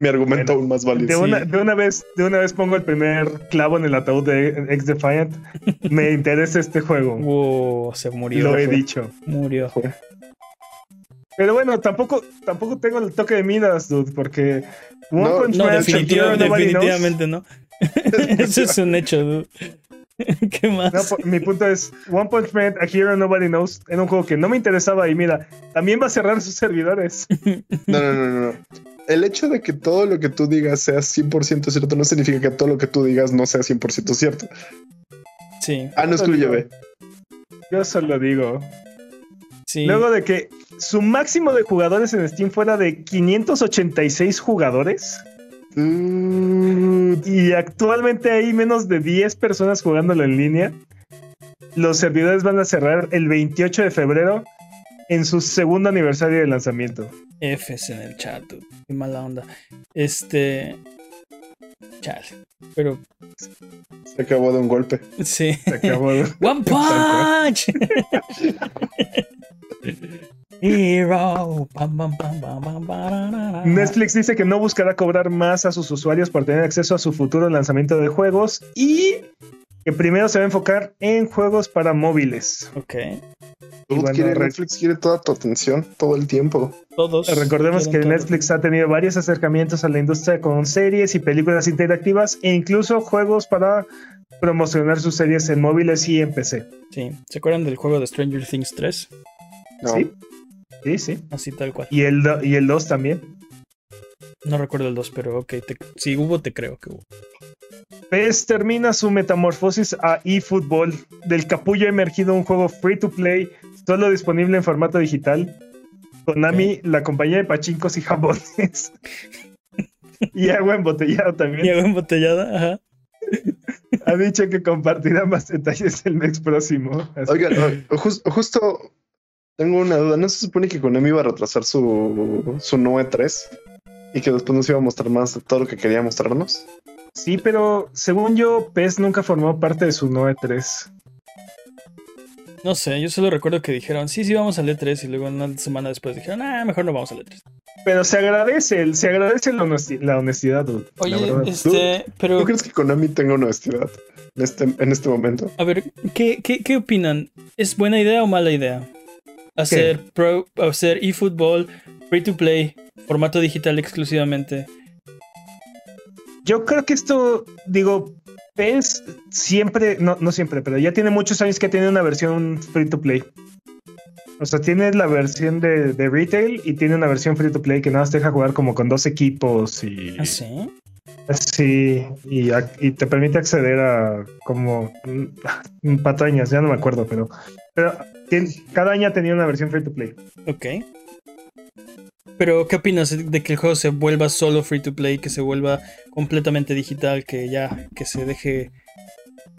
mi argumento Bueno, aún más válido. De una, de una vez, de una vez pongo el primer clavo en el ataúd de Ex Defiant. Me interesa este juego. Wow, se murió. Lo he fue. dicho. Murió. Pero bueno, tampoco, tampoco tengo el toque de Midas, dude, porque One No, Punch No, Man, definitiva- Shakira, Nobody Knows. definitivamente no. Eso es un hecho, dude. ¿Qué más? No, mi punto es One Punch Man, A Hero Nobody Knows, era un juego que no me interesaba y mira, también va a cerrar sus servidores. No, no, no, no, no. El hecho de que todo lo que tú digas sea 100% cierto no significa que todo lo que tú digas no sea 100% cierto. Sí, Ah, no excluye B. Yo solo digo. sí. Luego de que su máximo de jugadores en Steam fuera de 586 jugadores Dude. y actualmente hay menos de 10 personas jugándolo en línea, los servidores van a cerrar el 28 de febrero en su segundo aniversario de lanzamiento. Fs en el chat, dude. Qué mala onda. Este. Chale. Pero Se acabó de un golpe. sí. Se acabó. One Punch. Hero. Netflix dice que no buscará cobrar más a sus usuarios por tener acceso a su futuro lanzamiento de juegos y que primero se va a enfocar en juegos para móviles. Ok. Bueno, quiere- re- Netflix quiere toda tu atención todo el tiempo. Todos. Recordemos que. Netflix ha tenido varios acercamientos a la industria con series y películas interactivas e incluso juegos para promocionar sus series en móviles y en PC. Sí. ¿Se acuerdan del juego de Stranger Things 3? No. Sí, sí, sí. Así tal cual. Y el, do- y el 2 también. No recuerdo el 2, pero ok. te- si hubo, te creo que hubo. PES termina su metamorfosis a eFootball. Del capullo ha emergido un juego free to play, solo disponible en formato digital. Konami, la compañía de pachincos y jabones. y agua embotellada Y también. agua embotellada, ajá. Ha dicho que compartirá más detalles el mes próximo. Así- Oigan, justo tengo una duda. ¿No se supone que Konami iba a retrasar su, su Noe 3? Y que después nos iba a mostrar más de todo lo que quería mostrarnos. Sí, pero según yo, PES nunca formó parte de su Noe 3. No sé, yo solo recuerdo que dijeron, sí, sí, vamos al E3. Y luego una semana después dijeron, ah, mejor no vamos al E3. Pero se agradece, se agradece la, honesti- la honestidad, dude, la Oye, verdad. este, pero. ¿Tú crees que Konami tenga honestidad en este, en este momento? A ver, ¿qué, qué, qué opinan? ¿Es buena idea o mala idea? Hacer pro, hacer eFootball, free to play, formato digital exclusivamente. Yo creo que esto, digo, PES siempre, no, no siempre, pero ya tiene muchos años que tiene una versión free to play. O sea, tiene la versión de, de retail y tiene una versión free to play que nada más te deja jugar como con dos equipos y ¿Ah, sí? sí, y, y te permite acceder a como patañas, ya no me acuerdo, pero, pero cada año tenía una versión free to play. Ok. Pero, ¿qué opinas de que el juego se vuelva solo free to play, que se vuelva completamente digital, que ya, que se deje...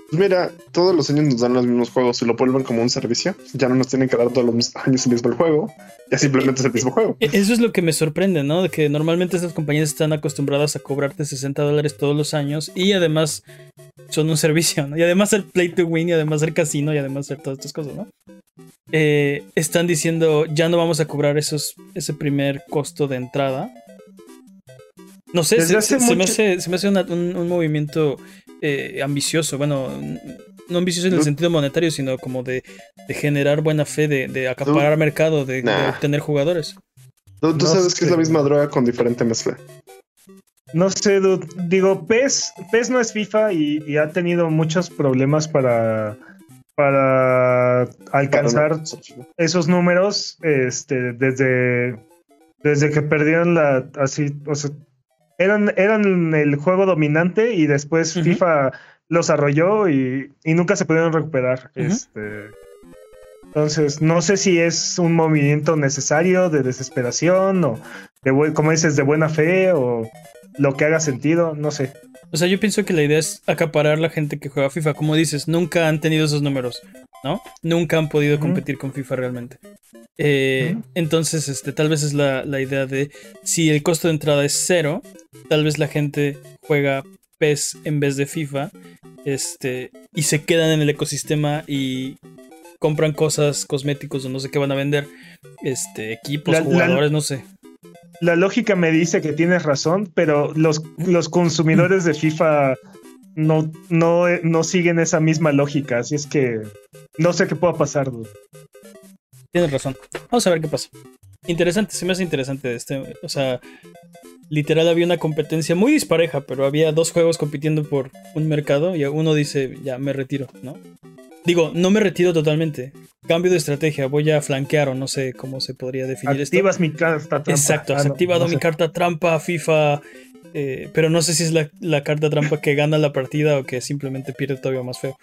Pues mira, todos los años nos dan los mismos juegos y lo vuelven como un servicio. Ya no nos tienen que dar todos los años el mismo juego. Ya simplemente es el mismo juego. E- Eso es lo que me sorprende, ¿no? De que normalmente estas compañías están acostumbradas a cobrarte 60 dólares todos los años y además son un servicio, ¿no? Y además el play to win y además el casino y además hacer todas estas cosas, ¿no? Eh, están diciendo, ya no vamos a cobrar esos, ese primer costo de entrada. No sé, se, hace se- se me hace, se me hace una- un, un movimiento eh, ambicioso, bueno, no ambicioso en el sentido monetario, sino como de, de generar buena fe, de, de acaparar mercado, de, obtener jugadores. Tú, tú No sabes que es la misma droga con diferente mezcla. No sé, dude. digo, PES, PES no es FIFA y, y ha tenido muchos problemas para, para alcanzar esos números este, desde, desde que perdieron la así, o sea, eran, eran el juego dominante y después. FIFA los arrolló y, y nunca se pudieron recuperar. Este, entonces, no sé si es un movimiento necesario de desesperación o, de buen- como dices, de buena fe o lo que haga sentido, no sé. O sea, yo pienso que la idea es acaparar la gente que juega FIFA. Como dices, nunca han tenido esos números, ¿no? Nunca han podido competir con FIFA realmente. Eh. Entonces, este, tal vez es la, la idea de si el costo de entrada es cero, tal vez la gente juega PES en vez de FIFA, este, y se quedan en el ecosistema y compran cosas, cosméticos o no sé qué van a vender, este, equipos, La- la- jugadores, no sé. La lógica me dice que tienes razón, pero los, los consumidores de FIFA no, no, no siguen esa misma lógica, así es que no sé qué pueda pasar. Tienes razón. Vamos a ver qué pasa. Interesante, se me hace interesante este. O sea, literal había una competencia muy dispareja, pero había dos juegos compitiendo por un mercado y uno dice, ya me retiro, ¿no? Digo, no me retiro totalmente. Cambio de estrategia, voy a flanquear o no sé cómo se podría definir esto. Activas mi carta trampa. Exacto, Ah, has no, activado no mi sé. carta trampa FIFA. eh, pero no sé si es la, la carta trampa que gana la partida o que simplemente pierde todavía más feo.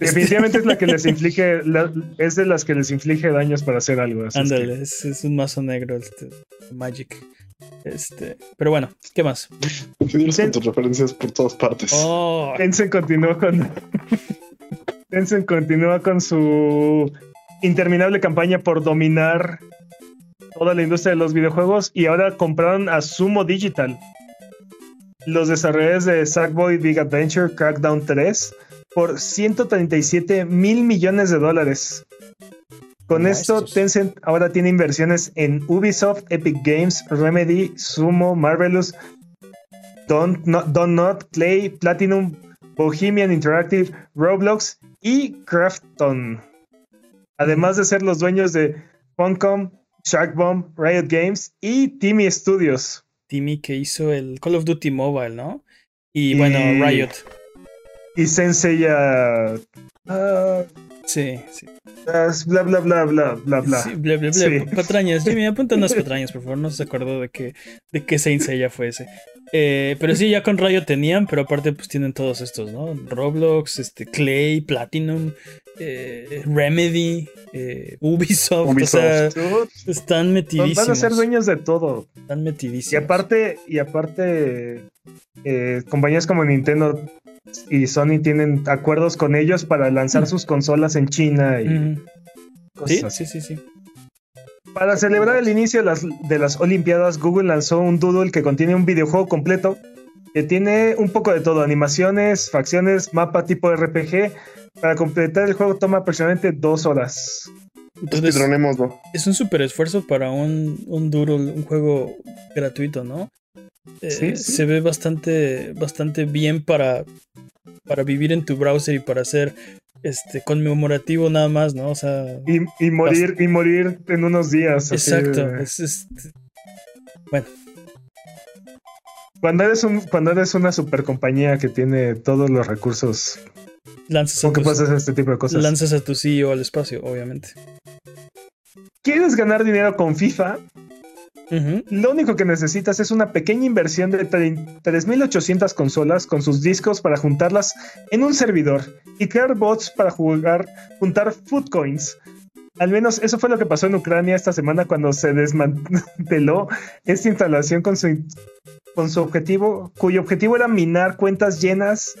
Definitivamente es la que les inflige, la- es de las que les inflige daños para hacer algo. así es que- Ándale, es, es un mazo negro, este, Magic. Este, pero bueno, ¿qué más? Con tus referencias por todas partes. Oh, continúa con. Tencent continúa con su interminable campaña por dominar toda la industria de los videojuegos y ahora compraron a Sumo Digital, los desarrolladores de Sackboy Big Adventure Crackdown 3, por 137 mil millones de dólares. Con esto. Tencent ahora tiene inversiones en Ubisoft, Epic Games, Remedy, Sumo, Marvelous, Don't Not, Don't Not, Clay, Platinum, Bohemian Interactive, Roblox y Crafton. Además de ser los dueños de Funcom, Sharkbomb, Riot Games y Timmy Studios. Timmy que hizo el Call of Duty Mobile, ¿no? Y Y- bueno, Riot. Y Senseiya. ah, Sí, sí. bla bla bla bla bla bla. Sí, bla, bla, bla. Sí. Patrañas, Jimmy, apunta unas patrañas, por favor. No se acordó de que, de qué Saint Seiya fue ese. Eh, pero sí, ya con Riot tenían, pero aparte pues tienen todos estos, ¿no? Roblox, este, Clay, Platinum, eh, Remedy, eh, Ubisoft, Ubisoft. o sea, están metidísimos. Van a ser dueños de todo. Están metidísimos. Y aparte, y aparte, eh, compañías como Nintendo y Sony tienen acuerdos con ellos para lanzar sus consolas en China y Ujú. cosas Sí, así. sí, sí, sí. Para celebrar el inicio de las, de las Olimpiadas, Google lanzó un doodle que contiene un videojuego completo que tiene un poco de todo, animaciones, facciones, mapa tipo RPG. Para completar el juego toma aproximadamente dos horas. Entonces, es un super esfuerzo para un, un duro, un juego gratuito, ¿no? Eh, Sí, sí. Se ve bastante, bastante bien para, para vivir en tu browser y para hacer este conmemorativo nada más, ¿no? O sea, Y, y morir, y morir en unos días. exacto. de- Es, es- Cuando eres un, cuando eres una super compañía que tiene todos los recursos, lanzas, a ¿cómo que tu, puedes hacer este tipo de cosas? lanzas a tu CEO al espacio, obviamente. ¿Quieres ganar dinero con FIFA? Lo único que necesitas es una pequeña inversión de tre- 3.800 consolas con sus discos para juntarlas en un servidor y crear bots para jugar, juntar food coins. Al menos eso fue lo que pasó en Ucrania esta semana cuando se desmanteló esta instalación con su, con su objetivo, cuyo objetivo era minar cuentas llenas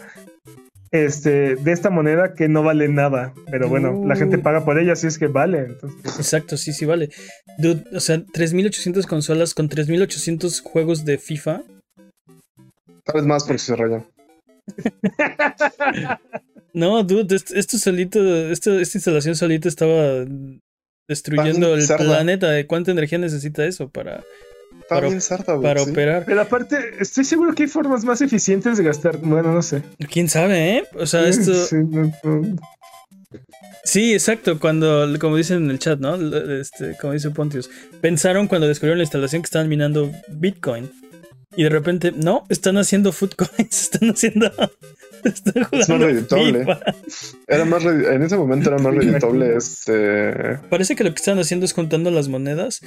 este, de esta moneda que no vale nada. Pero bueno, la gente Uh. paga por ella, así es que vale. Entonces, Exacto, sí, sí, vale. Dude, o sea, 3800 consolas con 3800 juegos de FIFA. Tal vez más porque se raya. No, dude, est- esto solito, esto, esta instalación solita estaba destruyendo el cerda. planeta. ¿De cuánta energía necesita eso para, Está Para- bien sarta, güey. para sí. operar? Pero aparte, estoy seguro que hay formas más eficientes de gastar. Bueno, no sé. ¿Quién sabe, eh? O sea, esto... Sí, no, no. Sí, exacto, cuando, como dicen en el chat, ¿no? Este, como dice Pontius, pensaron cuando descubrieron la instalación que estaban minando Bitcoin. Y de repente, no, están haciendo food coins, están haciendo... Están más jugando redituable. FIFA. Era más re- en ese momento era más reditable este. Parece que lo que están haciendo es juntando las monedas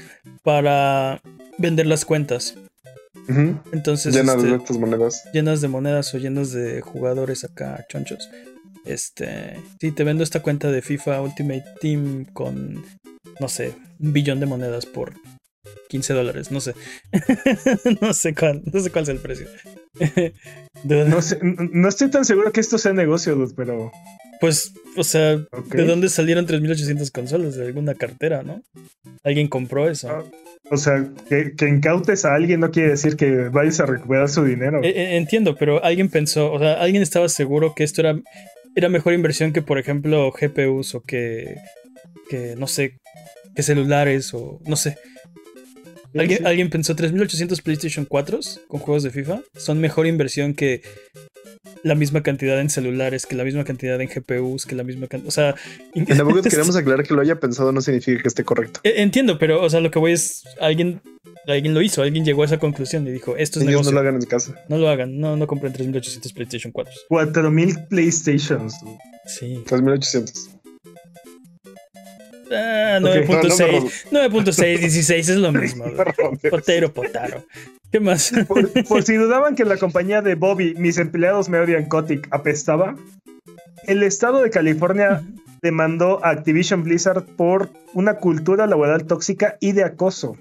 para vender las cuentas. Entonces, llenas este, de estas monedas. llenas de monedas o llenas de jugadores acá chonchos. Este, sí, te vendo esta cuenta de FIFA Ultimate Team con, no sé, un billón de monedas por 15 dólares, no sé. no sé cuál, no sé cuál es el precio. No, sé, no estoy tan seguro que esto sea negocio, dude, pero. Pues, o sea. ¿de dónde salieron 3800 consolas? De alguna cartera, ¿no? Alguien compró eso. Ah, O sea, que, que incautes a alguien no quiere decir que vayas a recuperar su dinero. Eh, eh, entiendo, pero alguien pensó, o sea, alguien estaba seguro que esto era, era mejor inversión que, por ejemplo, GPUs o que, que no sé, que celulares o no sé. ¿Alguien, alguien pensó 3800 PlayStation 4 con juegos de FIFA son mejor inversión que la misma cantidad en celulares, que la misma cantidad en GPUs, que la misma cantidad. O sea, En la boca queremos aclarar que lo haya pensado no significa que esté correcto. Eh, Entiendo, pero, o sea, lo que voy es. Alguien, alguien lo hizo, alguien llegó a esa conclusión y dijo: Esto es Ellos negocio. no lo hagan en casa. No lo hagan, no, no compren 3800 PlayStation 4. 4000 PlayStations. Sí. 3800. Ah, Ok. 9.6. 9.6, 16 es lo mismo. Potero, potaro. ¿Qué más? Por, por si dudaban que la compañía de Bobby, mis empleados me odian Kotick, apestaba, el estado de California demandó a Activision Blizzard por una cultura laboral tóxica y de acoso.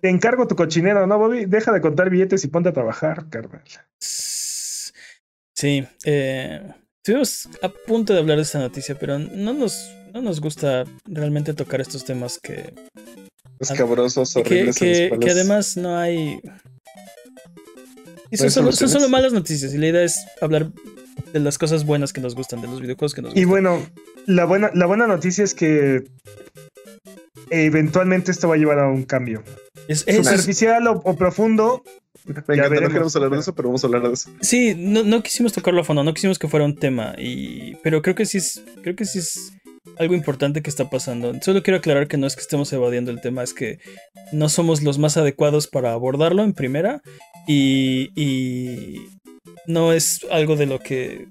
Te encargo tu cochinero, ¿no, Bobby? Deja de contar billetes y ponte a trabajar, carnal. Sí, eh, estuvimos a punto de hablar de esta noticia, pero no nos, no nos gusta realmente tocar estos temas que, Escabrosos, que, horribles. que, cuales- que además no hay... Y son, solo, son soluciones. solo malas noticias y la idea es hablar de las cosas buenas que nos gustan, de los videojuegos que nos Y gustan. bueno, la buena, la buena noticia es que eventualmente esto va a llevar a un cambio. Es- Superficial o, o profundo, Me encanta, no queremos hablar de eso, pero vamos a hablar de eso. Sí, no, no quisimos tocarlo a fondo, no quisimos que fuera un tema, y, pero creo que sí es, creo que sí es algo importante que está pasando. Solo quiero aclarar que no es que estemos evadiendo el tema, es que no somos los más adecuados para abordarlo en primera, y, y no es algo de lo que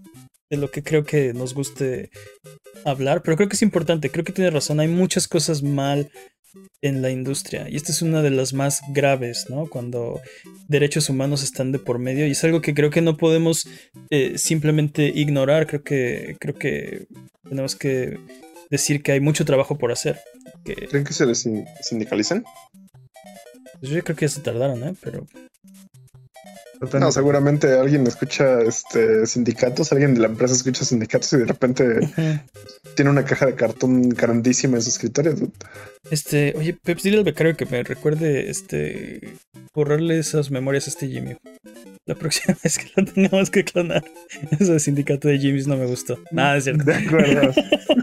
de lo que creo que nos guste hablar, pero creo que es importante, creo que tiene razón, hay muchas cosas mal en la industria y esta es una de las más graves, ¿no? Cuando derechos humanos están de por medio y es algo que creo que no podemos eh, simplemente ignorar, creo que creo que tenemos que decir que hay mucho trabajo por hacer. Que ¿Creen que se les sin- sindicalicen? pues, yo creo que ya se tardaron, ¿eh? Pero No, seguramente alguien escucha este sindicatos, alguien de la empresa escucha sindicatos y de repente tiene una caja de cartón grandísima en su escritorio. este, oye, Peps, dile al becario que me recuerde este borrarle esas memorias a este Jimmy. La próxima vez que lo tengamos que clonar. Eso de sindicato de Jimmys no me gustó. Nada, es cierto. De acuerdo.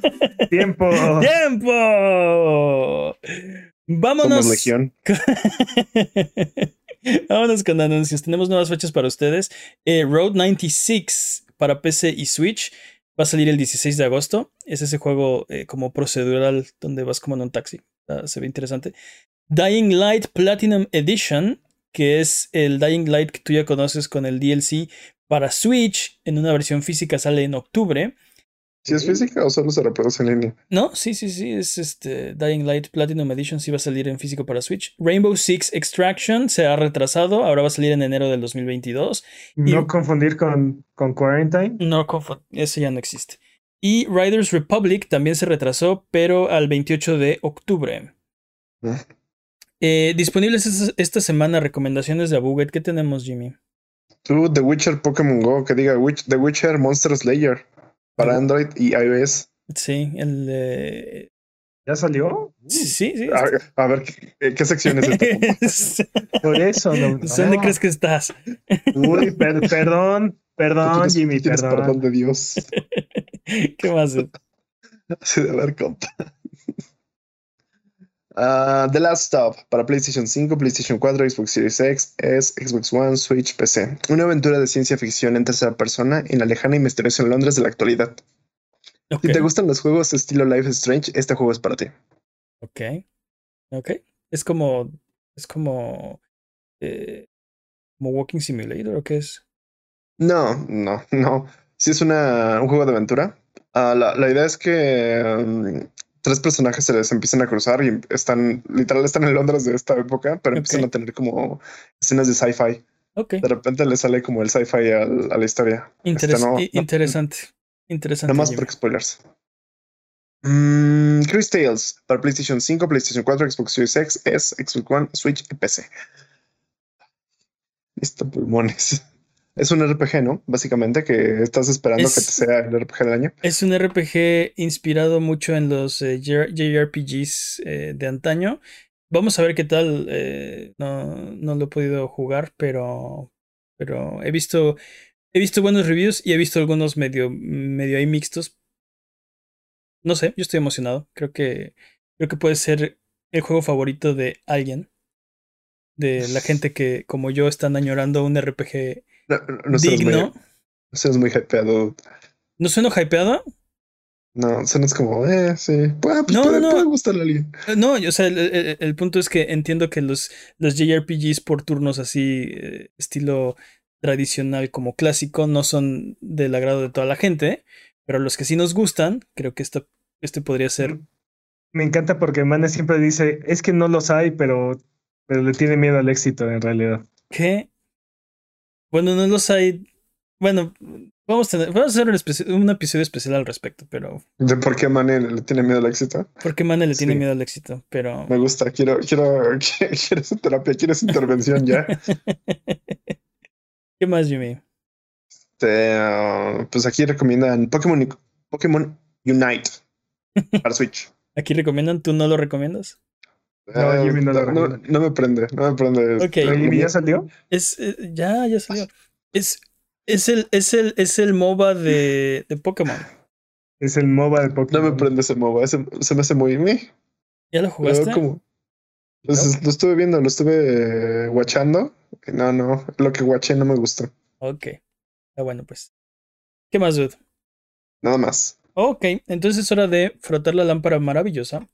Tiempo. ¡Tiempo! Vámonos. Somos Legión. Vámonos con anuncios. Tenemos nuevas fechas para ustedes. Eh, Road 96 para PC y Switch va a salir el 16 de agosto. Es ese juego eh, como procedural donde vas como en un taxi. Ah, se ve interesante. Dying Light Platinum Edition, que es el Dying Light que tú ya conoces con el DLC para Switch en una versión física sale en octubre. ¿Si es física o solo se reproduce en línea? No, sí, sí, sí, es este Dying Light Platinum Edition, sí va a salir en físico para Switch. Rainbow Six Extraction se ha retrasado, ahora va a salir en enero del 2022. No confundir con, con Quarantine. No, confo- ese ya no existe. Y Riders Republic también se retrasó, pero al 28 de octubre. Ah. Eh, disponibles esta, esta semana recomendaciones de Abuget. ¿Qué tenemos, Jimmy? Tú, The Witcher Pokémon Go, que diga Witch- The Witcher Monster Slayer para Android y iOS. Sí, el. eh, ¿Ya salió? sí, sí. sí. A, a ver, ¿qué, qué sección es esta? Por eso. No, ¿Dónde crees que estás? Uy, per- perdón, perdón, tienes- Jimmy, perdón. perdón de Dios. ¿Qué más? Así de haber compa. Ah, The Last Stop para PlayStation 5, PlayStation 4, Xbox Series X, S, Xbox One, Switch, PC. Una aventura de ciencia ficción en tercera persona en la lejana y misteriosa Londres de la actualidad. Si te gustan los juegos estilo Life is Strange, este juego es para ti. ok. Ok. Es como. Es como. eh, como Walking Simulator o qué es? No, no, no. Si es una, un juego de aventura. Ah, la, la idea es que um, tres personajes se les empiezan a cruzar y están, literal, están en Londres de esta época, pero empiezan a tener como escenas de sci-fi. Ok. De repente le sale como el sci-fi a, la historia. Interes- Este, no, i- no, interesante. Interesante. Nada más por spoilers. Mm, Chris Tales para PlayStation 5, PlayStation 4, Xbox Series X, S, Xbox One, Switch y PC. Listo, pulmones. Es un RPG, ¿no? Básicamente, que estás esperando Es- que te sea el RPG del año. Es un RPG inspirado mucho en los eh, JRPGs eh, de antaño. Vamos a ver qué tal. eh, no, no lo he podido jugar, pero, pero he visto, he visto buenos reviews y he visto algunos medio, medio ahí mixtos. No sé, yo estoy emocionado. Creo que, creo que puede ser el juego favorito de alguien. De la gente que, como yo, están añorando un RPG No, no, muy, digno. no suenas muy hypeado. ¿No sueno hypeado? No, suenas como, eh, sí. Pues, pues No, puede, no, no. puede gustarle a alguien. Eh, No, o sea, el, el- el punto es que entiendo que los, los JRPGs por turnos así, eh, estilo tradicional como clásico, no son del agrado de toda la gente, pero los que sí nos gustan, creo que esta, este podría ser. Me encanta porque Mane siempre dice, es que no los hay, pero, pero le tiene miedo al éxito en realidad. que Bueno, no los hay. Bueno, vamos a, tener, vamos a hacer un, episodio especial al respecto, pero. ¿De por qué Mane le tiene miedo al éxito? Porque Mane le tiene Sí. miedo al éxito, pero. Me gusta, quiero, quiero, quiero terapia, quiero esa intervención ya. ¿Qué más, Jimmy? Este, ah, pues aquí recomiendan Pokémon, Pokémon Unite para Switch. ¿Aquí recomiendan? ¿Tú no lo recomiendas? No, Eh, Jimmy no no, no, no me prende, no me prende. Ok. Pero ¿Y como- ya salió? Es, eh, ya, ya salió. Es, es el, es el, es el MOBA de, de Pokémon. Es el MOBA de No Pokémon. me prende ese MOBA, ese- se me hace muy... meh. ¿Ya lo jugaste? como- Pues, Lo estuve viendo, lo estuve eh, watchando. y No, no, lo que watché no me gustó. Ok. Ah, bueno, pues. ¿Qué más, dude? Nada más. Ok, entonces es hora de frotar la lámpara maravillosa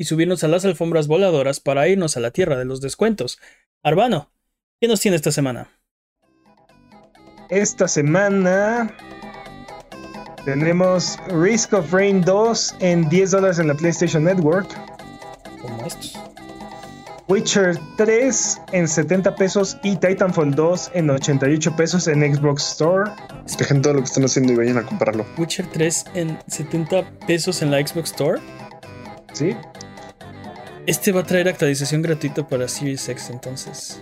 y subirnos a las alfombras voladoras para irnos a la tierra de los descuentos. Arbano, ¿qué nos tiene esta semana? Esta semana tenemos Risk of Rain 2 en 10 dólares en la PlayStation Network. Como estos. Witcher 3 en 70 pesos y Titanfall 2 en 88 pesos en Xbox Store. Dejen todo lo que están haciendo y vayan a comprarlo. Witcher 3 en 70 pesos en la Xbox Store. ¿Sí? Este va a traer actualización gratuita para Series X entonces.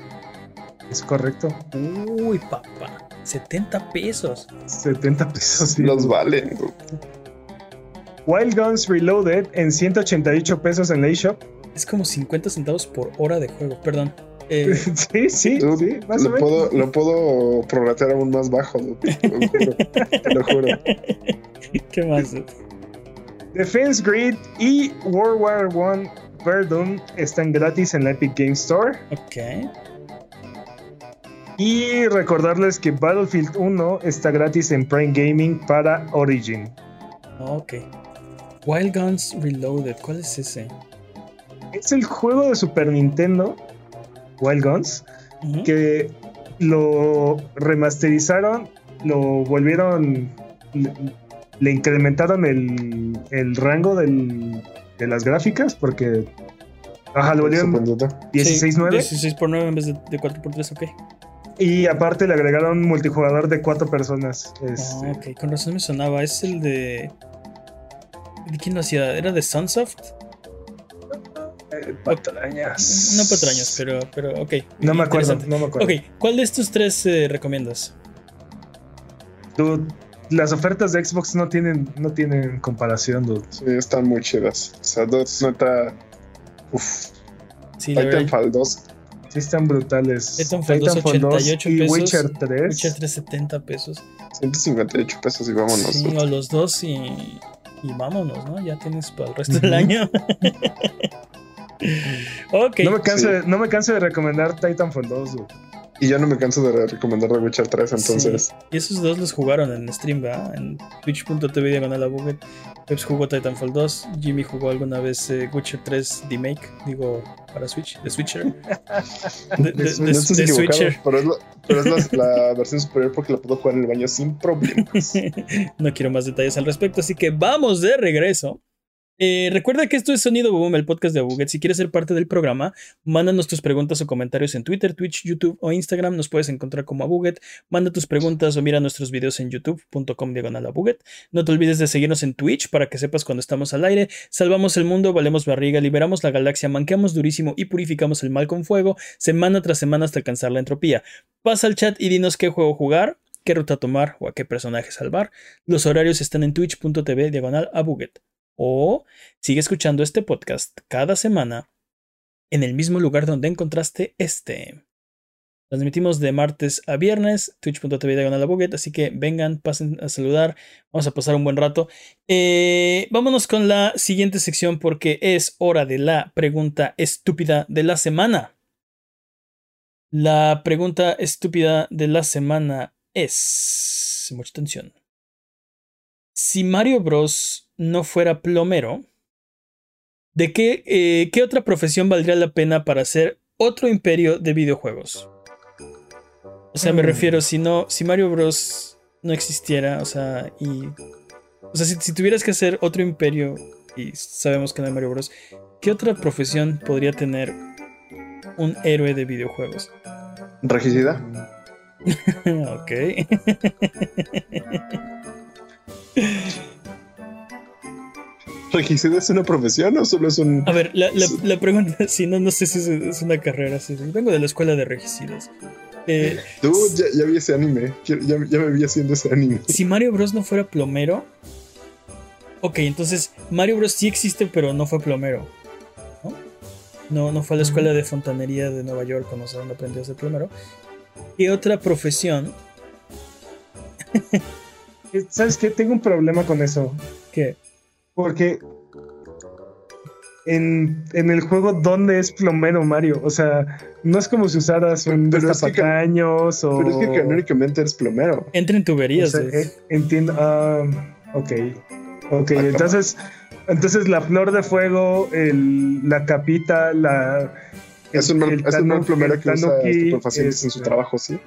Es correcto. Uy, papá. 70 pesos. 70 pesos. sí. Los valen. Wild Guns Reloaded en 188 pesos en la eShop. Es como 50 centavos por hora de juego, perdón. Eh, sí, sí, Dude, sí, más o lo, menos. puedo, lo puedo prorratear aún más bajo. dude, Te lo juro. Te lo juro. ¿Qué más? dude? Defense Grid y World War One Verdun están gratis en la Epic Game Store. Ok. Y recordarles que Battlefield 1 está gratis en Prime Gaming para Origin. Ok. Wild Guns Reloaded, ¿cuál es ese? Es el juego de Super Nintendo, Wild Guns, que lo remasterizaron, lo volvieron, le, le incrementaron el, el rango del- de las gráficas porque... Ajá, lo volvieron Sorprendente. 16.9 16 por 9 en vez de, de 4 por 3, ok. y aparte le agregaron multijugador de cuatro personas. Ah, Este, ok, con razón me sonaba. Es el de. ¿De quién lo hacía? ¿Era de Sunsoft? eh, patrañas. No patrañas, pero, pero ok. No me acuerdo, no me acuerdo. Ok, ¿cuál de estos tres eh, recomiendas? Dude, las ofertas de Xbox no tienen, no tienen comparación, dude. Sí, están muy chidas. O sea, dos, neta. Uf. Sí. Titanfall 2. Sí están brutales. Titanfall 2, 88 y pesos. Witcher 3. Witcher 370 pesos. 158 pesos y vámonos. Sí, o los dos y, y vámonos, ¿no? Ya tienes para el resto del Ujú. año. ok. No me, canso Sí. de, no me canso de recomendar Titanfall 2, dude. Y yo no me canso de recomendar The Witcher 3, entonces. Sí. Y esos dos los jugaron en stream, ¿verdad? En twitch.tv diagonal a Buget. Peps jugó Titanfall 2. Jimmy jugó alguna vez eh, Witcher 3 Remake. Digo, para Switch. De Switcher. De, de- de- No estás de equivocado, Switcher. pero es, la, pero es la, la versión superior porque la puedo jugar en el baño sin problemas. no quiero más detalles al respecto, así que vamos de regreso Eh, recuerda que esto es Sonido Boom, el podcast de Abuget. Si quieres ser parte del programa, mándanos tus preguntas o comentarios en Twitter, Twitch, YouTube o Instagram. Nos puedes encontrar como Abuget. Manda tus preguntas o mira nuestros videos en youtube.com diagonal Abuget. No te olvides de seguirnos en Twitch para que sepas cuando estamos al aire. Salvamos el mundo, valemos barriga, liberamos la galaxia, manqueamos durísimo y purificamos el mal con fuego, semana tras semana hasta alcanzar la entropía. Pasa al chat y dinos qué juego jugar, qué ruta tomar o a qué personaje salvar. Los horarios están en twitch.tv diagonal Abuget. O sigue escuchando este podcast cada semana en el mismo lugar donde encontraste este. Transmitimos de martes a viernes, twitch.tv diagonal así que vengan, pasen a saludar, vamos a pasar un buen rato. Eh, vámonos con la siguiente sección porque es hora de la pregunta estúpida de la semana. La pregunta estúpida de la semana es... Mucha atención. Si Mario Bros no fuera plomero, ¿de qué, eh, qué otra profesión valdría la pena para hacer otro imperio de videojuegos? O sea, me Mm. refiero, si no, si Mario Bros. no existiera, o sea, y. O sea, si, si tuvieras que hacer otro imperio, y sabemos que no hay Mario Bros., ¿qué otra profesión podría tener un héroe de videojuegos? Regicida. ok. ¿Regicida es una profesión o solo es un. A ver, la, la, la pregunta, si no, no sé si es, es una carrera. Si, vengo de la escuela de regicidas. Eh, Tú ya, ya vi ese anime. Ya, ya me vi haciendo ese anime. si Mario Bros no fuera plomero. Ok, entonces Mario Bros sí existe, pero no fue plomero. ¿No? No, no fue a la escuela de fontanería de Nueva York, no sé dónde aprendió a ser plomero. ¿Qué otra profesión? Eh, ¿Sabes qué? Tengo un problema con eso. que Porque en, en el juego, ¿dónde es plomero Mario? O sea, no es como si usaras un Pero es que- destapacaños o. Pero es que canónicamente eres plomero. entra en o tuberías. sea, de- eh, entiendo. ah, ok. Ok, entonces. Entonces la flor de fuego, el, la capita, la. Es un el es un plomero que usa estupefacientes en su este, trabajo, sí.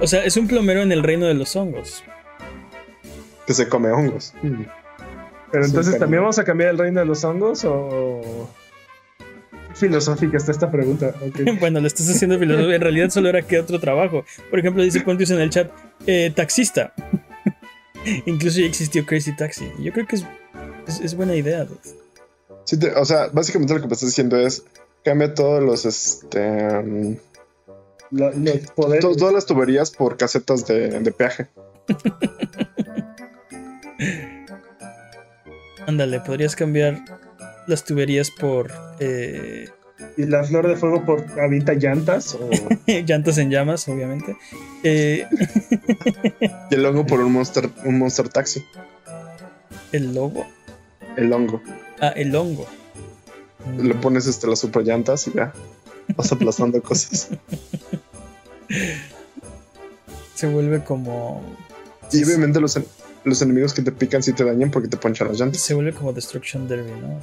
O sea, es un plomero en el reino de los hongos. Que se come hongos. Mm. Pero entonces, ¿también vamos a cambiar el reino de los hongos o...? Filosófica está esta pregunta. Bueno, le estás haciendo filosofía. En realidad solo era que otro trabajo. Por ejemplo, dice Pontius en el chat, eh, taxista. Incluso ya existió Crazy Taxi. Yo creo que es, es, es buena idea. Sí, te- o sea, básicamente lo que me estás diciendo es cambia todos los este Lo- los poderes. to- todas las tuberías por casetas de, de peaje. Ándale, podrías cambiar las tuberías por eh, Y la flor de fuego por avienta llantas. O... llantas en llamas, obviamente. Eh, Y el hongo por un monster, un monster taxi. el logo. El hongo. Ah, el hongo. Le pones este, las super llantas y ya. Vas aplazando cosas. Se vuelve como. Y obviamente los, los enemigos que te pican sí te dañan porque te ponchan las llantas. Se vuelve como Destruction Derby, ¿no?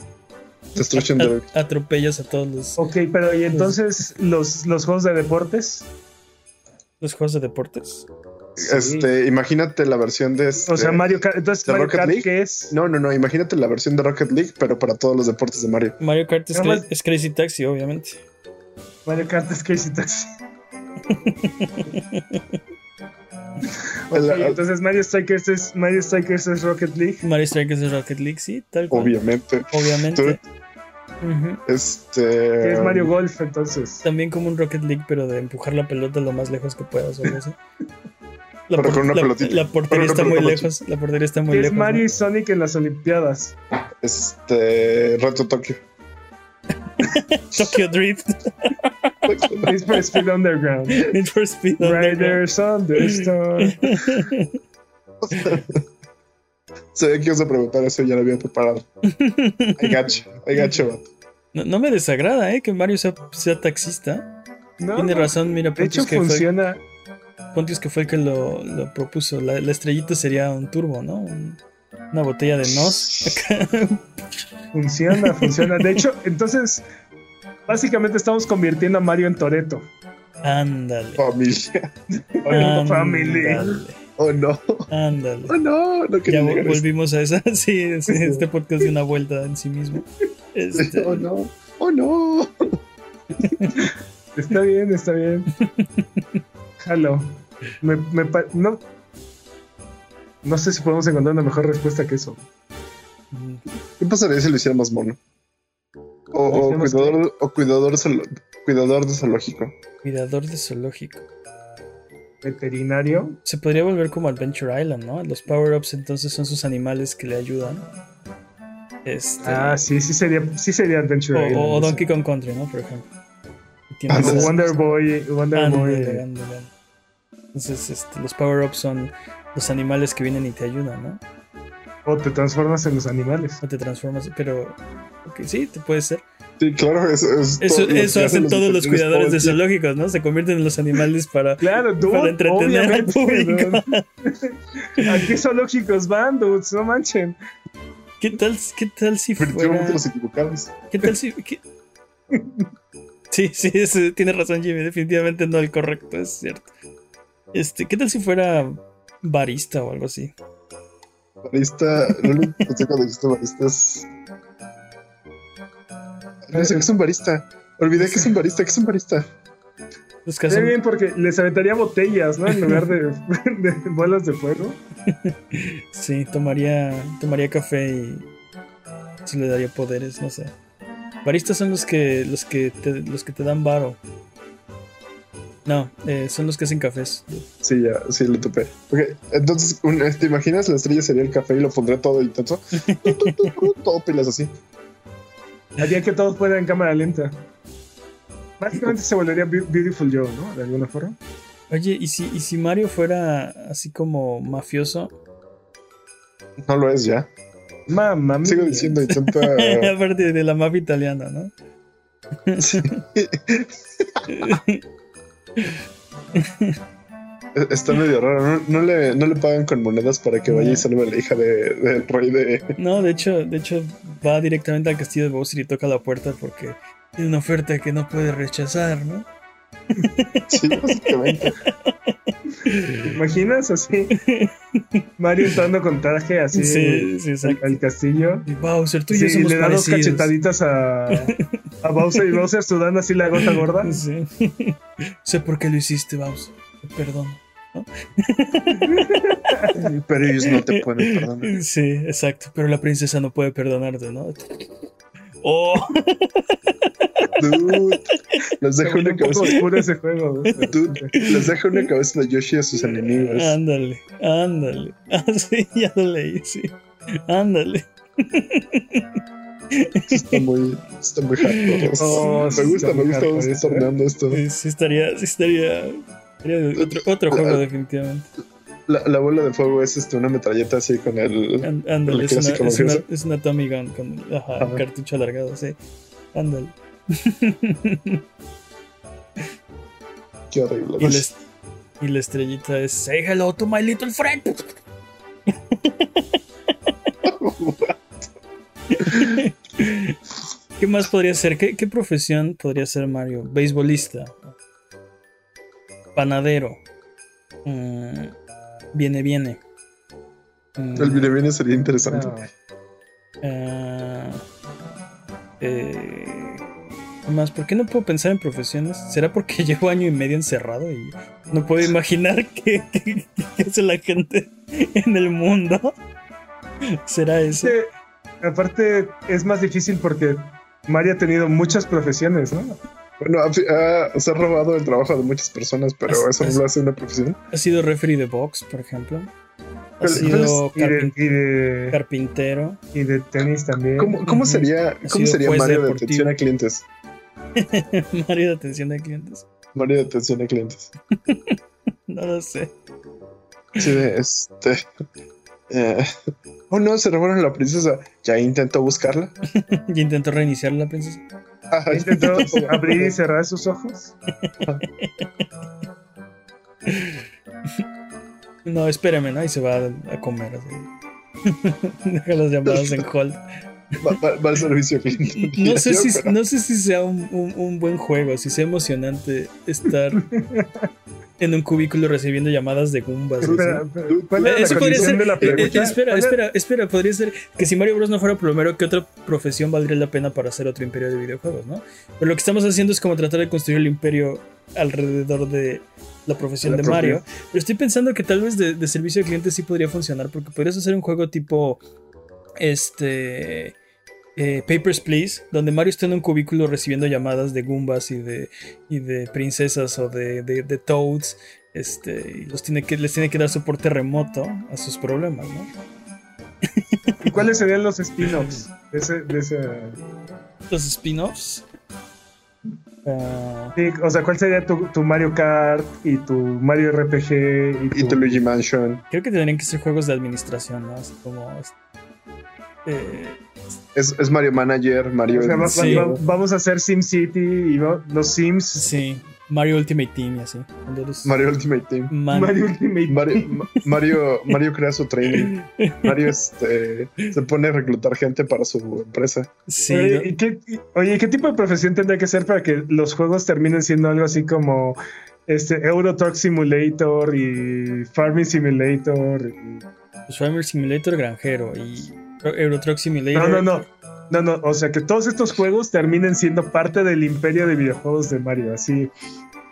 Destruction Derby. Atropellas a todos los, Ok, pero y entonces los, los juegos de deportes. los juegos de deportes. Este, imagínate la versión de este. O sea, Mario Kart. Entonces, ¿de Mario Rocket Kart, League? ¿qué es? No, no, no. Imagínate la versión de Rocket League, pero para todos los deportes de Mario. Mario Kart es, más- es Crazy Taxi, obviamente. Mario Kart es Crazy Taxi. Entonces Mario Strikers es Mario Strikers es Rocket League. Mario Strikers es Rocket League, sí, tal cual. Obviamente. Obviamente. Este. Es Mario Golf, entonces. También como un Rocket League, pero de empujar la pelota lo más lejos que puedas o algo así. La, Pero con una la- pelotita. la portería está muy lejos. La portería está muy es lejos. ¿no? Mario y Sonic en las Olimpiadas. Este. Reto Tokio. Tokyo Drift, Need for Speed Underground. Need for Speed Underground. Riders Thunderstorm. Sabía que ibas a preguntar eso, ya lo había preparado. I gacho, I gacho. No, no me desagrada, ¿eh? Que Mario sea, sea taxista. No, Tiene razón, mira, De hecho, Pontius que, fue, funciona. Pontius que fue el que lo, lo propuso. La, la estrellita sería un turbo, ¿no? Un- una botella de nos. Acá. Funciona, funciona. De hecho, entonces, básicamente estamos convirtiendo a Mario en Toreto. Ándale. Familia. Family. Ándale. Oh no. Ándale. Oh no. No Ya volvimos a esa. Sí, sí, este podcast dio una vuelta en sí mismo. Este, Oh no. Oh no. Está bien, está bien. Jalo. Me, me no, no sé si podemos encontrar una mejor respuesta que eso. ¿Qué pasaría si lo hiciera más mono? O, cuidador, o cuidador, zoolo- cuidador de zoológico. Cuidador de zoológico. Veterinario. Se podría volver como Adventure Island, ¿no? Los power-ups entonces son sus animales que le ayudan. Este, Ah, sí, sí sería, sí sería Adventure o, Island, o. Donkey Kong Country, ¿no? Por ejemplo. Wonder Boy, Wonder Ándale, Boy. ándale, ándale. Entonces, este, los power-ups son los animales que vienen y te ayudan, ¿no? O te transformas en los animales. O te transformas, pero... Sí, te puede ser. Sí, claro, eso es Eso, todo eso hacen todos los cuidadores de todo zoológicos, ¿no? Se convierten en los animales para... Claro, dude, Para entretener al público. dude. ¿A qué zoológicos van, dudes? No manchen. ¿Qué tal, qué tal si fuera... Los equivocados. ¿Qué tal si.? qué- Sí, sí, es- tiene razón, Jimmy. Definitivamente no el correcto, es cierto. Este, ¿qué tal si fuera barista o algo así? Barista, lo único que sé cuando dijiste barista es. No sé qué es un barista. Olvidé que es un barista. ¿Qué es un barista? Los que Está hacen- bien porque les aventaría botellas, ¿no? En lugar de, de bolas de fuego. Sí, tomaría, tomaría café y se le daría poderes, no sé. Baristas son los que los que te, los que te dan varo. No, eh, son los que hacen cafés. Sí, ya, sí, lo topé. Ok, entonces, un- ¿te imaginas? La estrella sería el café y lo pondré todo tu, todo pilas así. Haría que todo fuera en cámara lenta. Básicamente se volvería Beau- Beautiful Joe, ¿no? De alguna forma. Oye, ¿y si, y si Mario fuera así como mafioso? No lo es ya. Mamma mía. Sigo diciendo, intenta. Aparte de la mafia italiana, ¿no? Sí. Está medio raro. No, no le, no le pagan con monedas para que vaya y salve a la hija de- del rey de. No, de hecho, de hecho va directamente al castillo de Bowser y toca la puerta porque tiene una oferta que no puede rechazar, ¿no? Sí, básicamente. ¿Te imaginas así? Mario entrando con traje así Sí, sí, al, castillo. Y Bowser, tú y Sí, yo somos le da dos cachetaditas a, a Bowser y Bowser sudando así la gota gorda. Sí. sé por qué lo hiciste, Bowser. Te perdono. Pero ellos no te pueden perdonar. Sí, exacto. Pero la princesa no puede perdonarte, ¿no? Oh, Dude, les Se deja una un cabeza. oscuro ese juego. Dude, les deja una cabeza de Yoshi a sus enemigos. ándale, ándale. Ah, sí, ya lo leí, sí. Ándale. Está muy, está muy hardcore. Oh, me sí, gusta, me gusta cómo está ¿eh? torneando esto. Sí, sí estaría, sí estaría. sería otro, otro juego, definitivamente. La, la bola de fuego es este, una metralleta así con el. Án- Ándale, La es una, es, una, mafiosa. es una Tommy Gun con ajá, cartucho alargado, sí. Ándale. Qué horrible. Y la, est- y la estrellita es Say hello to my little friend. ¿Qué más podría ser? ¿Qué, qué profesión podría ser Mario? Beisbolista. Panadero. Mm, viene, viene. El viene viene sería interesante. Ah, eh, ¿qué más? ¿Por qué no puedo pensar en profesiones? ¿Será porque llevo año y medio encerrado y no puedo imaginar qué, qué- qué hace la gente en el mundo? ¿Será eso? Sí, aparte es más difícil porque Mario ha tenido muchas profesiones, ¿no? Bueno, ha- ha- se ha robado el trabajo de muchas personas, pero Es- eso es- no lo hace una profesión. ¿Ha sido referee de box, por ejemplo? ¿Ha Pero- sido Y de, carpin- y de, carpintero? y de tenis también. ¿Cómo, sería, cómo sería Mario de atención a clientes? Mario de atención de clientes. Mario de atención a clientes. No lo sé. Sí, de este. eh, oh no, se robaron a la princesa. Ya intentó buscarla. ¿Y intentó reiniciar la princesa? Ajá, Intentó abrir y cerrar sus ojos. No, espérame, ¿no? Y se va a, a comer. así. Deja las llamadas en hold. Va, va- va al servicio. No sé, Yo, si, pero- no sé si sea un, un- un buen juego, si sea emocionante estar en un cubículo recibiendo llamadas de Goombas. Espera, espera, ¿cuál Eh, era la Eso podría condición ser. de la eh, espera, ¿Cuál era- espera, espera. Podría ser que si Mario Bros no fuera plomero, ¿qué otra profesión valdría la pena para hacer otro imperio de videojuegos, no? Pero lo que estamos haciendo es como tratar de construir el imperio alrededor de la profesión La de propia. Mario. Pero estoy pensando que tal vez de, de servicio al cliente sí podría funcionar, porque podrías hacer un juego tipo. Este. eh, Papers, Please, donde Mario está en un cubículo recibiendo llamadas de Goombas y de, y de princesas o de, de- de Toads. Este, y los tiene que, les tiene que dar soporte remoto a sus problemas, ¿no? ¿Y cuáles serían los spin-offs de ese, de ese- Los spin-offs. ah, sí, o sea, ¿cuál sería tu, tu Mario Kart y tu Mario RPG y tu, Y tu Luigi Mansion. creo que tendrían que ser juegos de administración, ¿no? Así como. este, eh, Es, es Mario Manager, Mario. o sea, va- va- Sí. va- vamos a hacer SimCity y va- los Sims, sí, Mario Ultimate Team y así. Mario Ultimate Team. Man- Mario Ultimate. Mario, Ma- Mario, Mario crea su training. Mario este, se pone a reclutar gente para su empresa. sí, oye. ¿y qué, y- oye, ¿qué tipo de profesión tendría que ser para que los juegos terminen siendo algo así como este Euro Truck Simulator y Farming Simulator? y- Pues Farmer Simulator granjero y Euro Truck Simulator. No, no, no. No, no, o sea que todos estos juegos terminen siendo parte del imperio de videojuegos de Mario, así.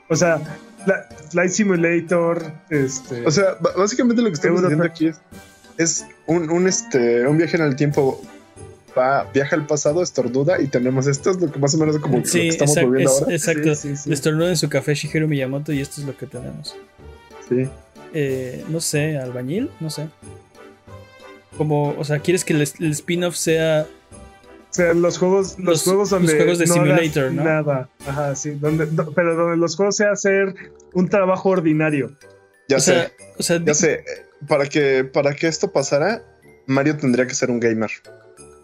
O sea, Flight Simulator, este. O sea, básicamente lo que estamos Euro haciendo Truck. aquí es, es un, un, este, un viaje en el tiempo. Va, viaja al pasado, estornuda y tenemos esto, es lo que más o menos como lo que estamos volviendo es- ahora. exacto. Sí, sí, estornuda en su café Shigeru Miyamoto y esto es lo que tenemos. Sí. Eh, no sé, albañil, no sé. Como, o sea, ¿quieres que el, el spin-off sea O sea, los juegos, los, Los- juegos donde los juegos de no hagas simulator, ¿no? Nada. Ajá, sí. Donde, pero donde los juegos sea hacer un trabajo ordinario. Ya o sé, sea, o sea, ya sé. Para que, para que esto pasara, Mario tendría que ser un gamer.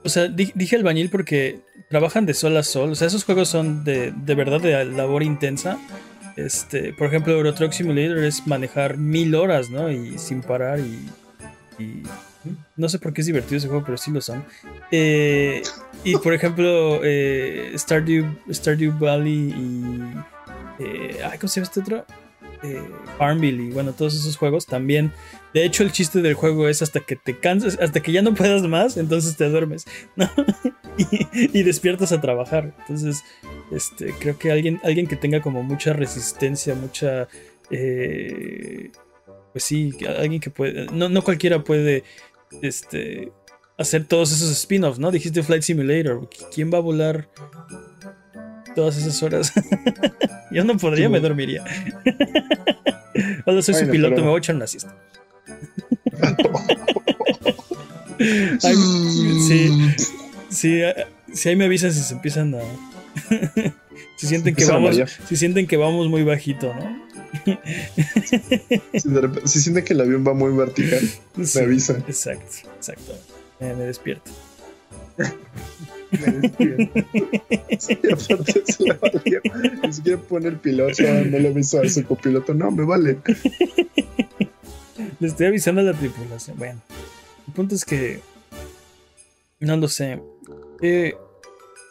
O sea, di- dije albañil porque trabajan de sol a sol. O sea, esos juegos son de, de verdad de labor intensa. Este, por ejemplo, Euro Truck Simulator es manejar mil horas, ¿no? Y sin parar y, y- no sé por qué es divertido ese juego, pero sí lo son. Eh, y por ejemplo, eh, Stardew, Stardew Valley y eh, ay, ¿cómo se llama este otro? Eh, Farmville y bueno, todos esos juegos también. De hecho, el chiste del juego es hasta que te canses, hasta que ya no puedas más, entonces te duermes, ¿no? y, y despiertas a trabajar. Entonces, este, creo que alguien, alguien que tenga como mucha resistencia, mucha, eh, pues sí, alguien que puede, no, no cualquiera puede, este, hacer todos esos spin-offs, ¿no? Dijiste Flight Simulator, ¿quién va a volar todas esas horas? Yo no podría, me dormiría. Cuando soy su piloto, pero- me voy a echar una siesta. Ay, sí, sí, eh, sí, ahí me avisan si se empiezan a. si sienten que vamos, si sienten que vamos muy bajito, ¿no? Si, de repente- si siente que el avión va muy vertical, Sí, me avisa. Exacto, exacto. Eh, me despierto. Me despierto. Y aparte se le valió. Ni siquiera pone el piloto, no le avisa a su copiloto. No, me vale. Le estoy avisando a la tripulación. Bueno, el punto es que. No lo sé. Eh,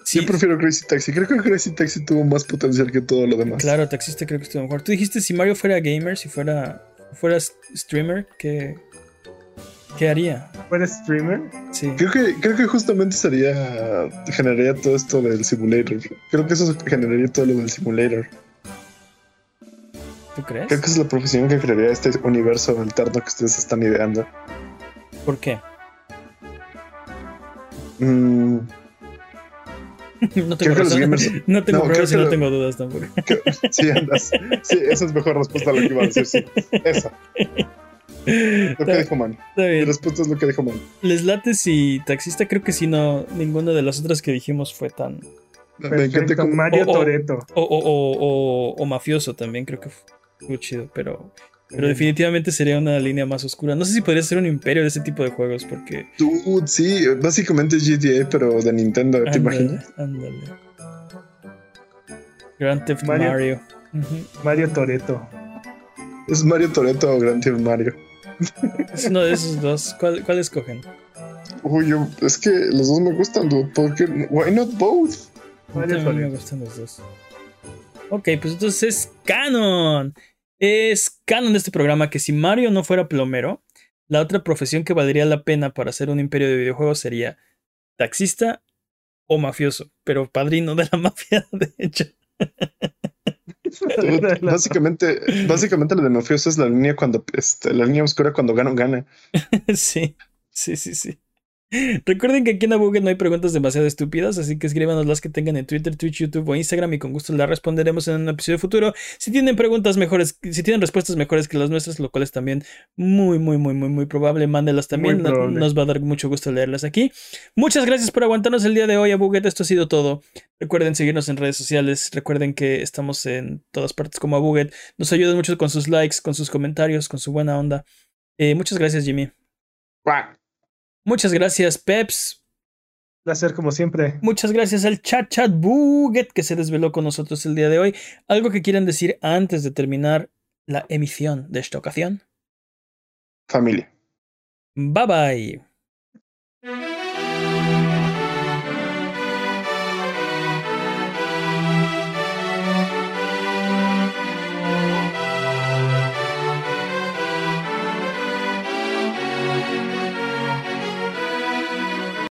sí, Yo prefiero Crazy Taxi. Creo que Crazy Taxi tuvo más potencial que todo lo demás. claro, taxista creo que estuvo mejor. Tú dijiste si Mario fuera gamer, si fuera, fuera streamer, ¿qué, qué haría? ¿Eres streamer? Sí. Creo que, creo que justamente sería. generaría todo esto del simulator. Creo que eso generaría todo lo del simulator. ¿Tú crees? Creo que es la profesión que crearía este universo alterno que ustedes están ideando. ¿Por qué? Mm, No tengo, creo que los razón. gamers. no tengo no, pruebas y no tengo dudas tampoco. Sí, andas. Sí, esa es mejor respuesta a lo que iba a decir. Sí, esa. Lo que dijo Man. está Mi respuesta es lo que dijo Man. Les late si taxista, creo que sí, no. Ninguna de las otras que dijimos fue tan. Me encanta Perfecto. Mario. Toreto. O, o, o, o- o mafioso también, creo que fue chido, pero. Pero definitivamente sería una línea más oscura. No sé si podría ser un imperio de ese tipo de juegos, porque. Dude, sí, básicamente es GTA, pero de Nintendo, ¿te Ándale, imaginas? ándale. Grand Theft Mario. Mario. Mario Toreto. Es Mario Toreto o Grand Theft Mario. Es uno de esos dos. ¿Cuál, cuál escogen? Uy, yo, es que los dos me gustan, dude. ¿Por qué? Why not both? Mí también me gustan los dos. Ok, pues entonces es canon. Es canon de este programa que si Mario no fuera plomero, la otra profesión que valdría la pena para hacer un imperio de videojuegos sería taxista o mafioso, pero padrino de la mafia, de hecho. básicamente, básicamente lo de mafioso es la línea cuando este, la línea oscura cuando gana gana. sí, sí, sí, sí. Recuerden que aquí en Abuget no hay preguntas demasiado estúpidas, así que escríbanos las que tengan en Twitter, Twitch, YouTube o Instagram y con gusto las responderemos en un episodio futuro. Si tienen preguntas mejores, si tienen respuestas mejores que las nuestras, lo cual es también muy, muy, muy, muy, muy probable, mándelas también. Nos va a dar mucho gusto leerlas aquí. Muchas gracias por aguantarnos el día de hoy, Abuget. Esto ha sido todo. Recuerden seguirnos en redes sociales. Recuerden que estamos en todas partes como Abuget. Nos ayudan mucho con sus likes, con sus comentarios, con su buena onda. Eh, muchas gracias, Jimmy. Muchas gracias, Peps. Placer como siempre. Muchas gracias al chat chat buget que se desveló con nosotros el día de hoy. ¿Algo que quieran decir antes de terminar la emisión de esta ocasión? Familia. Bye bye.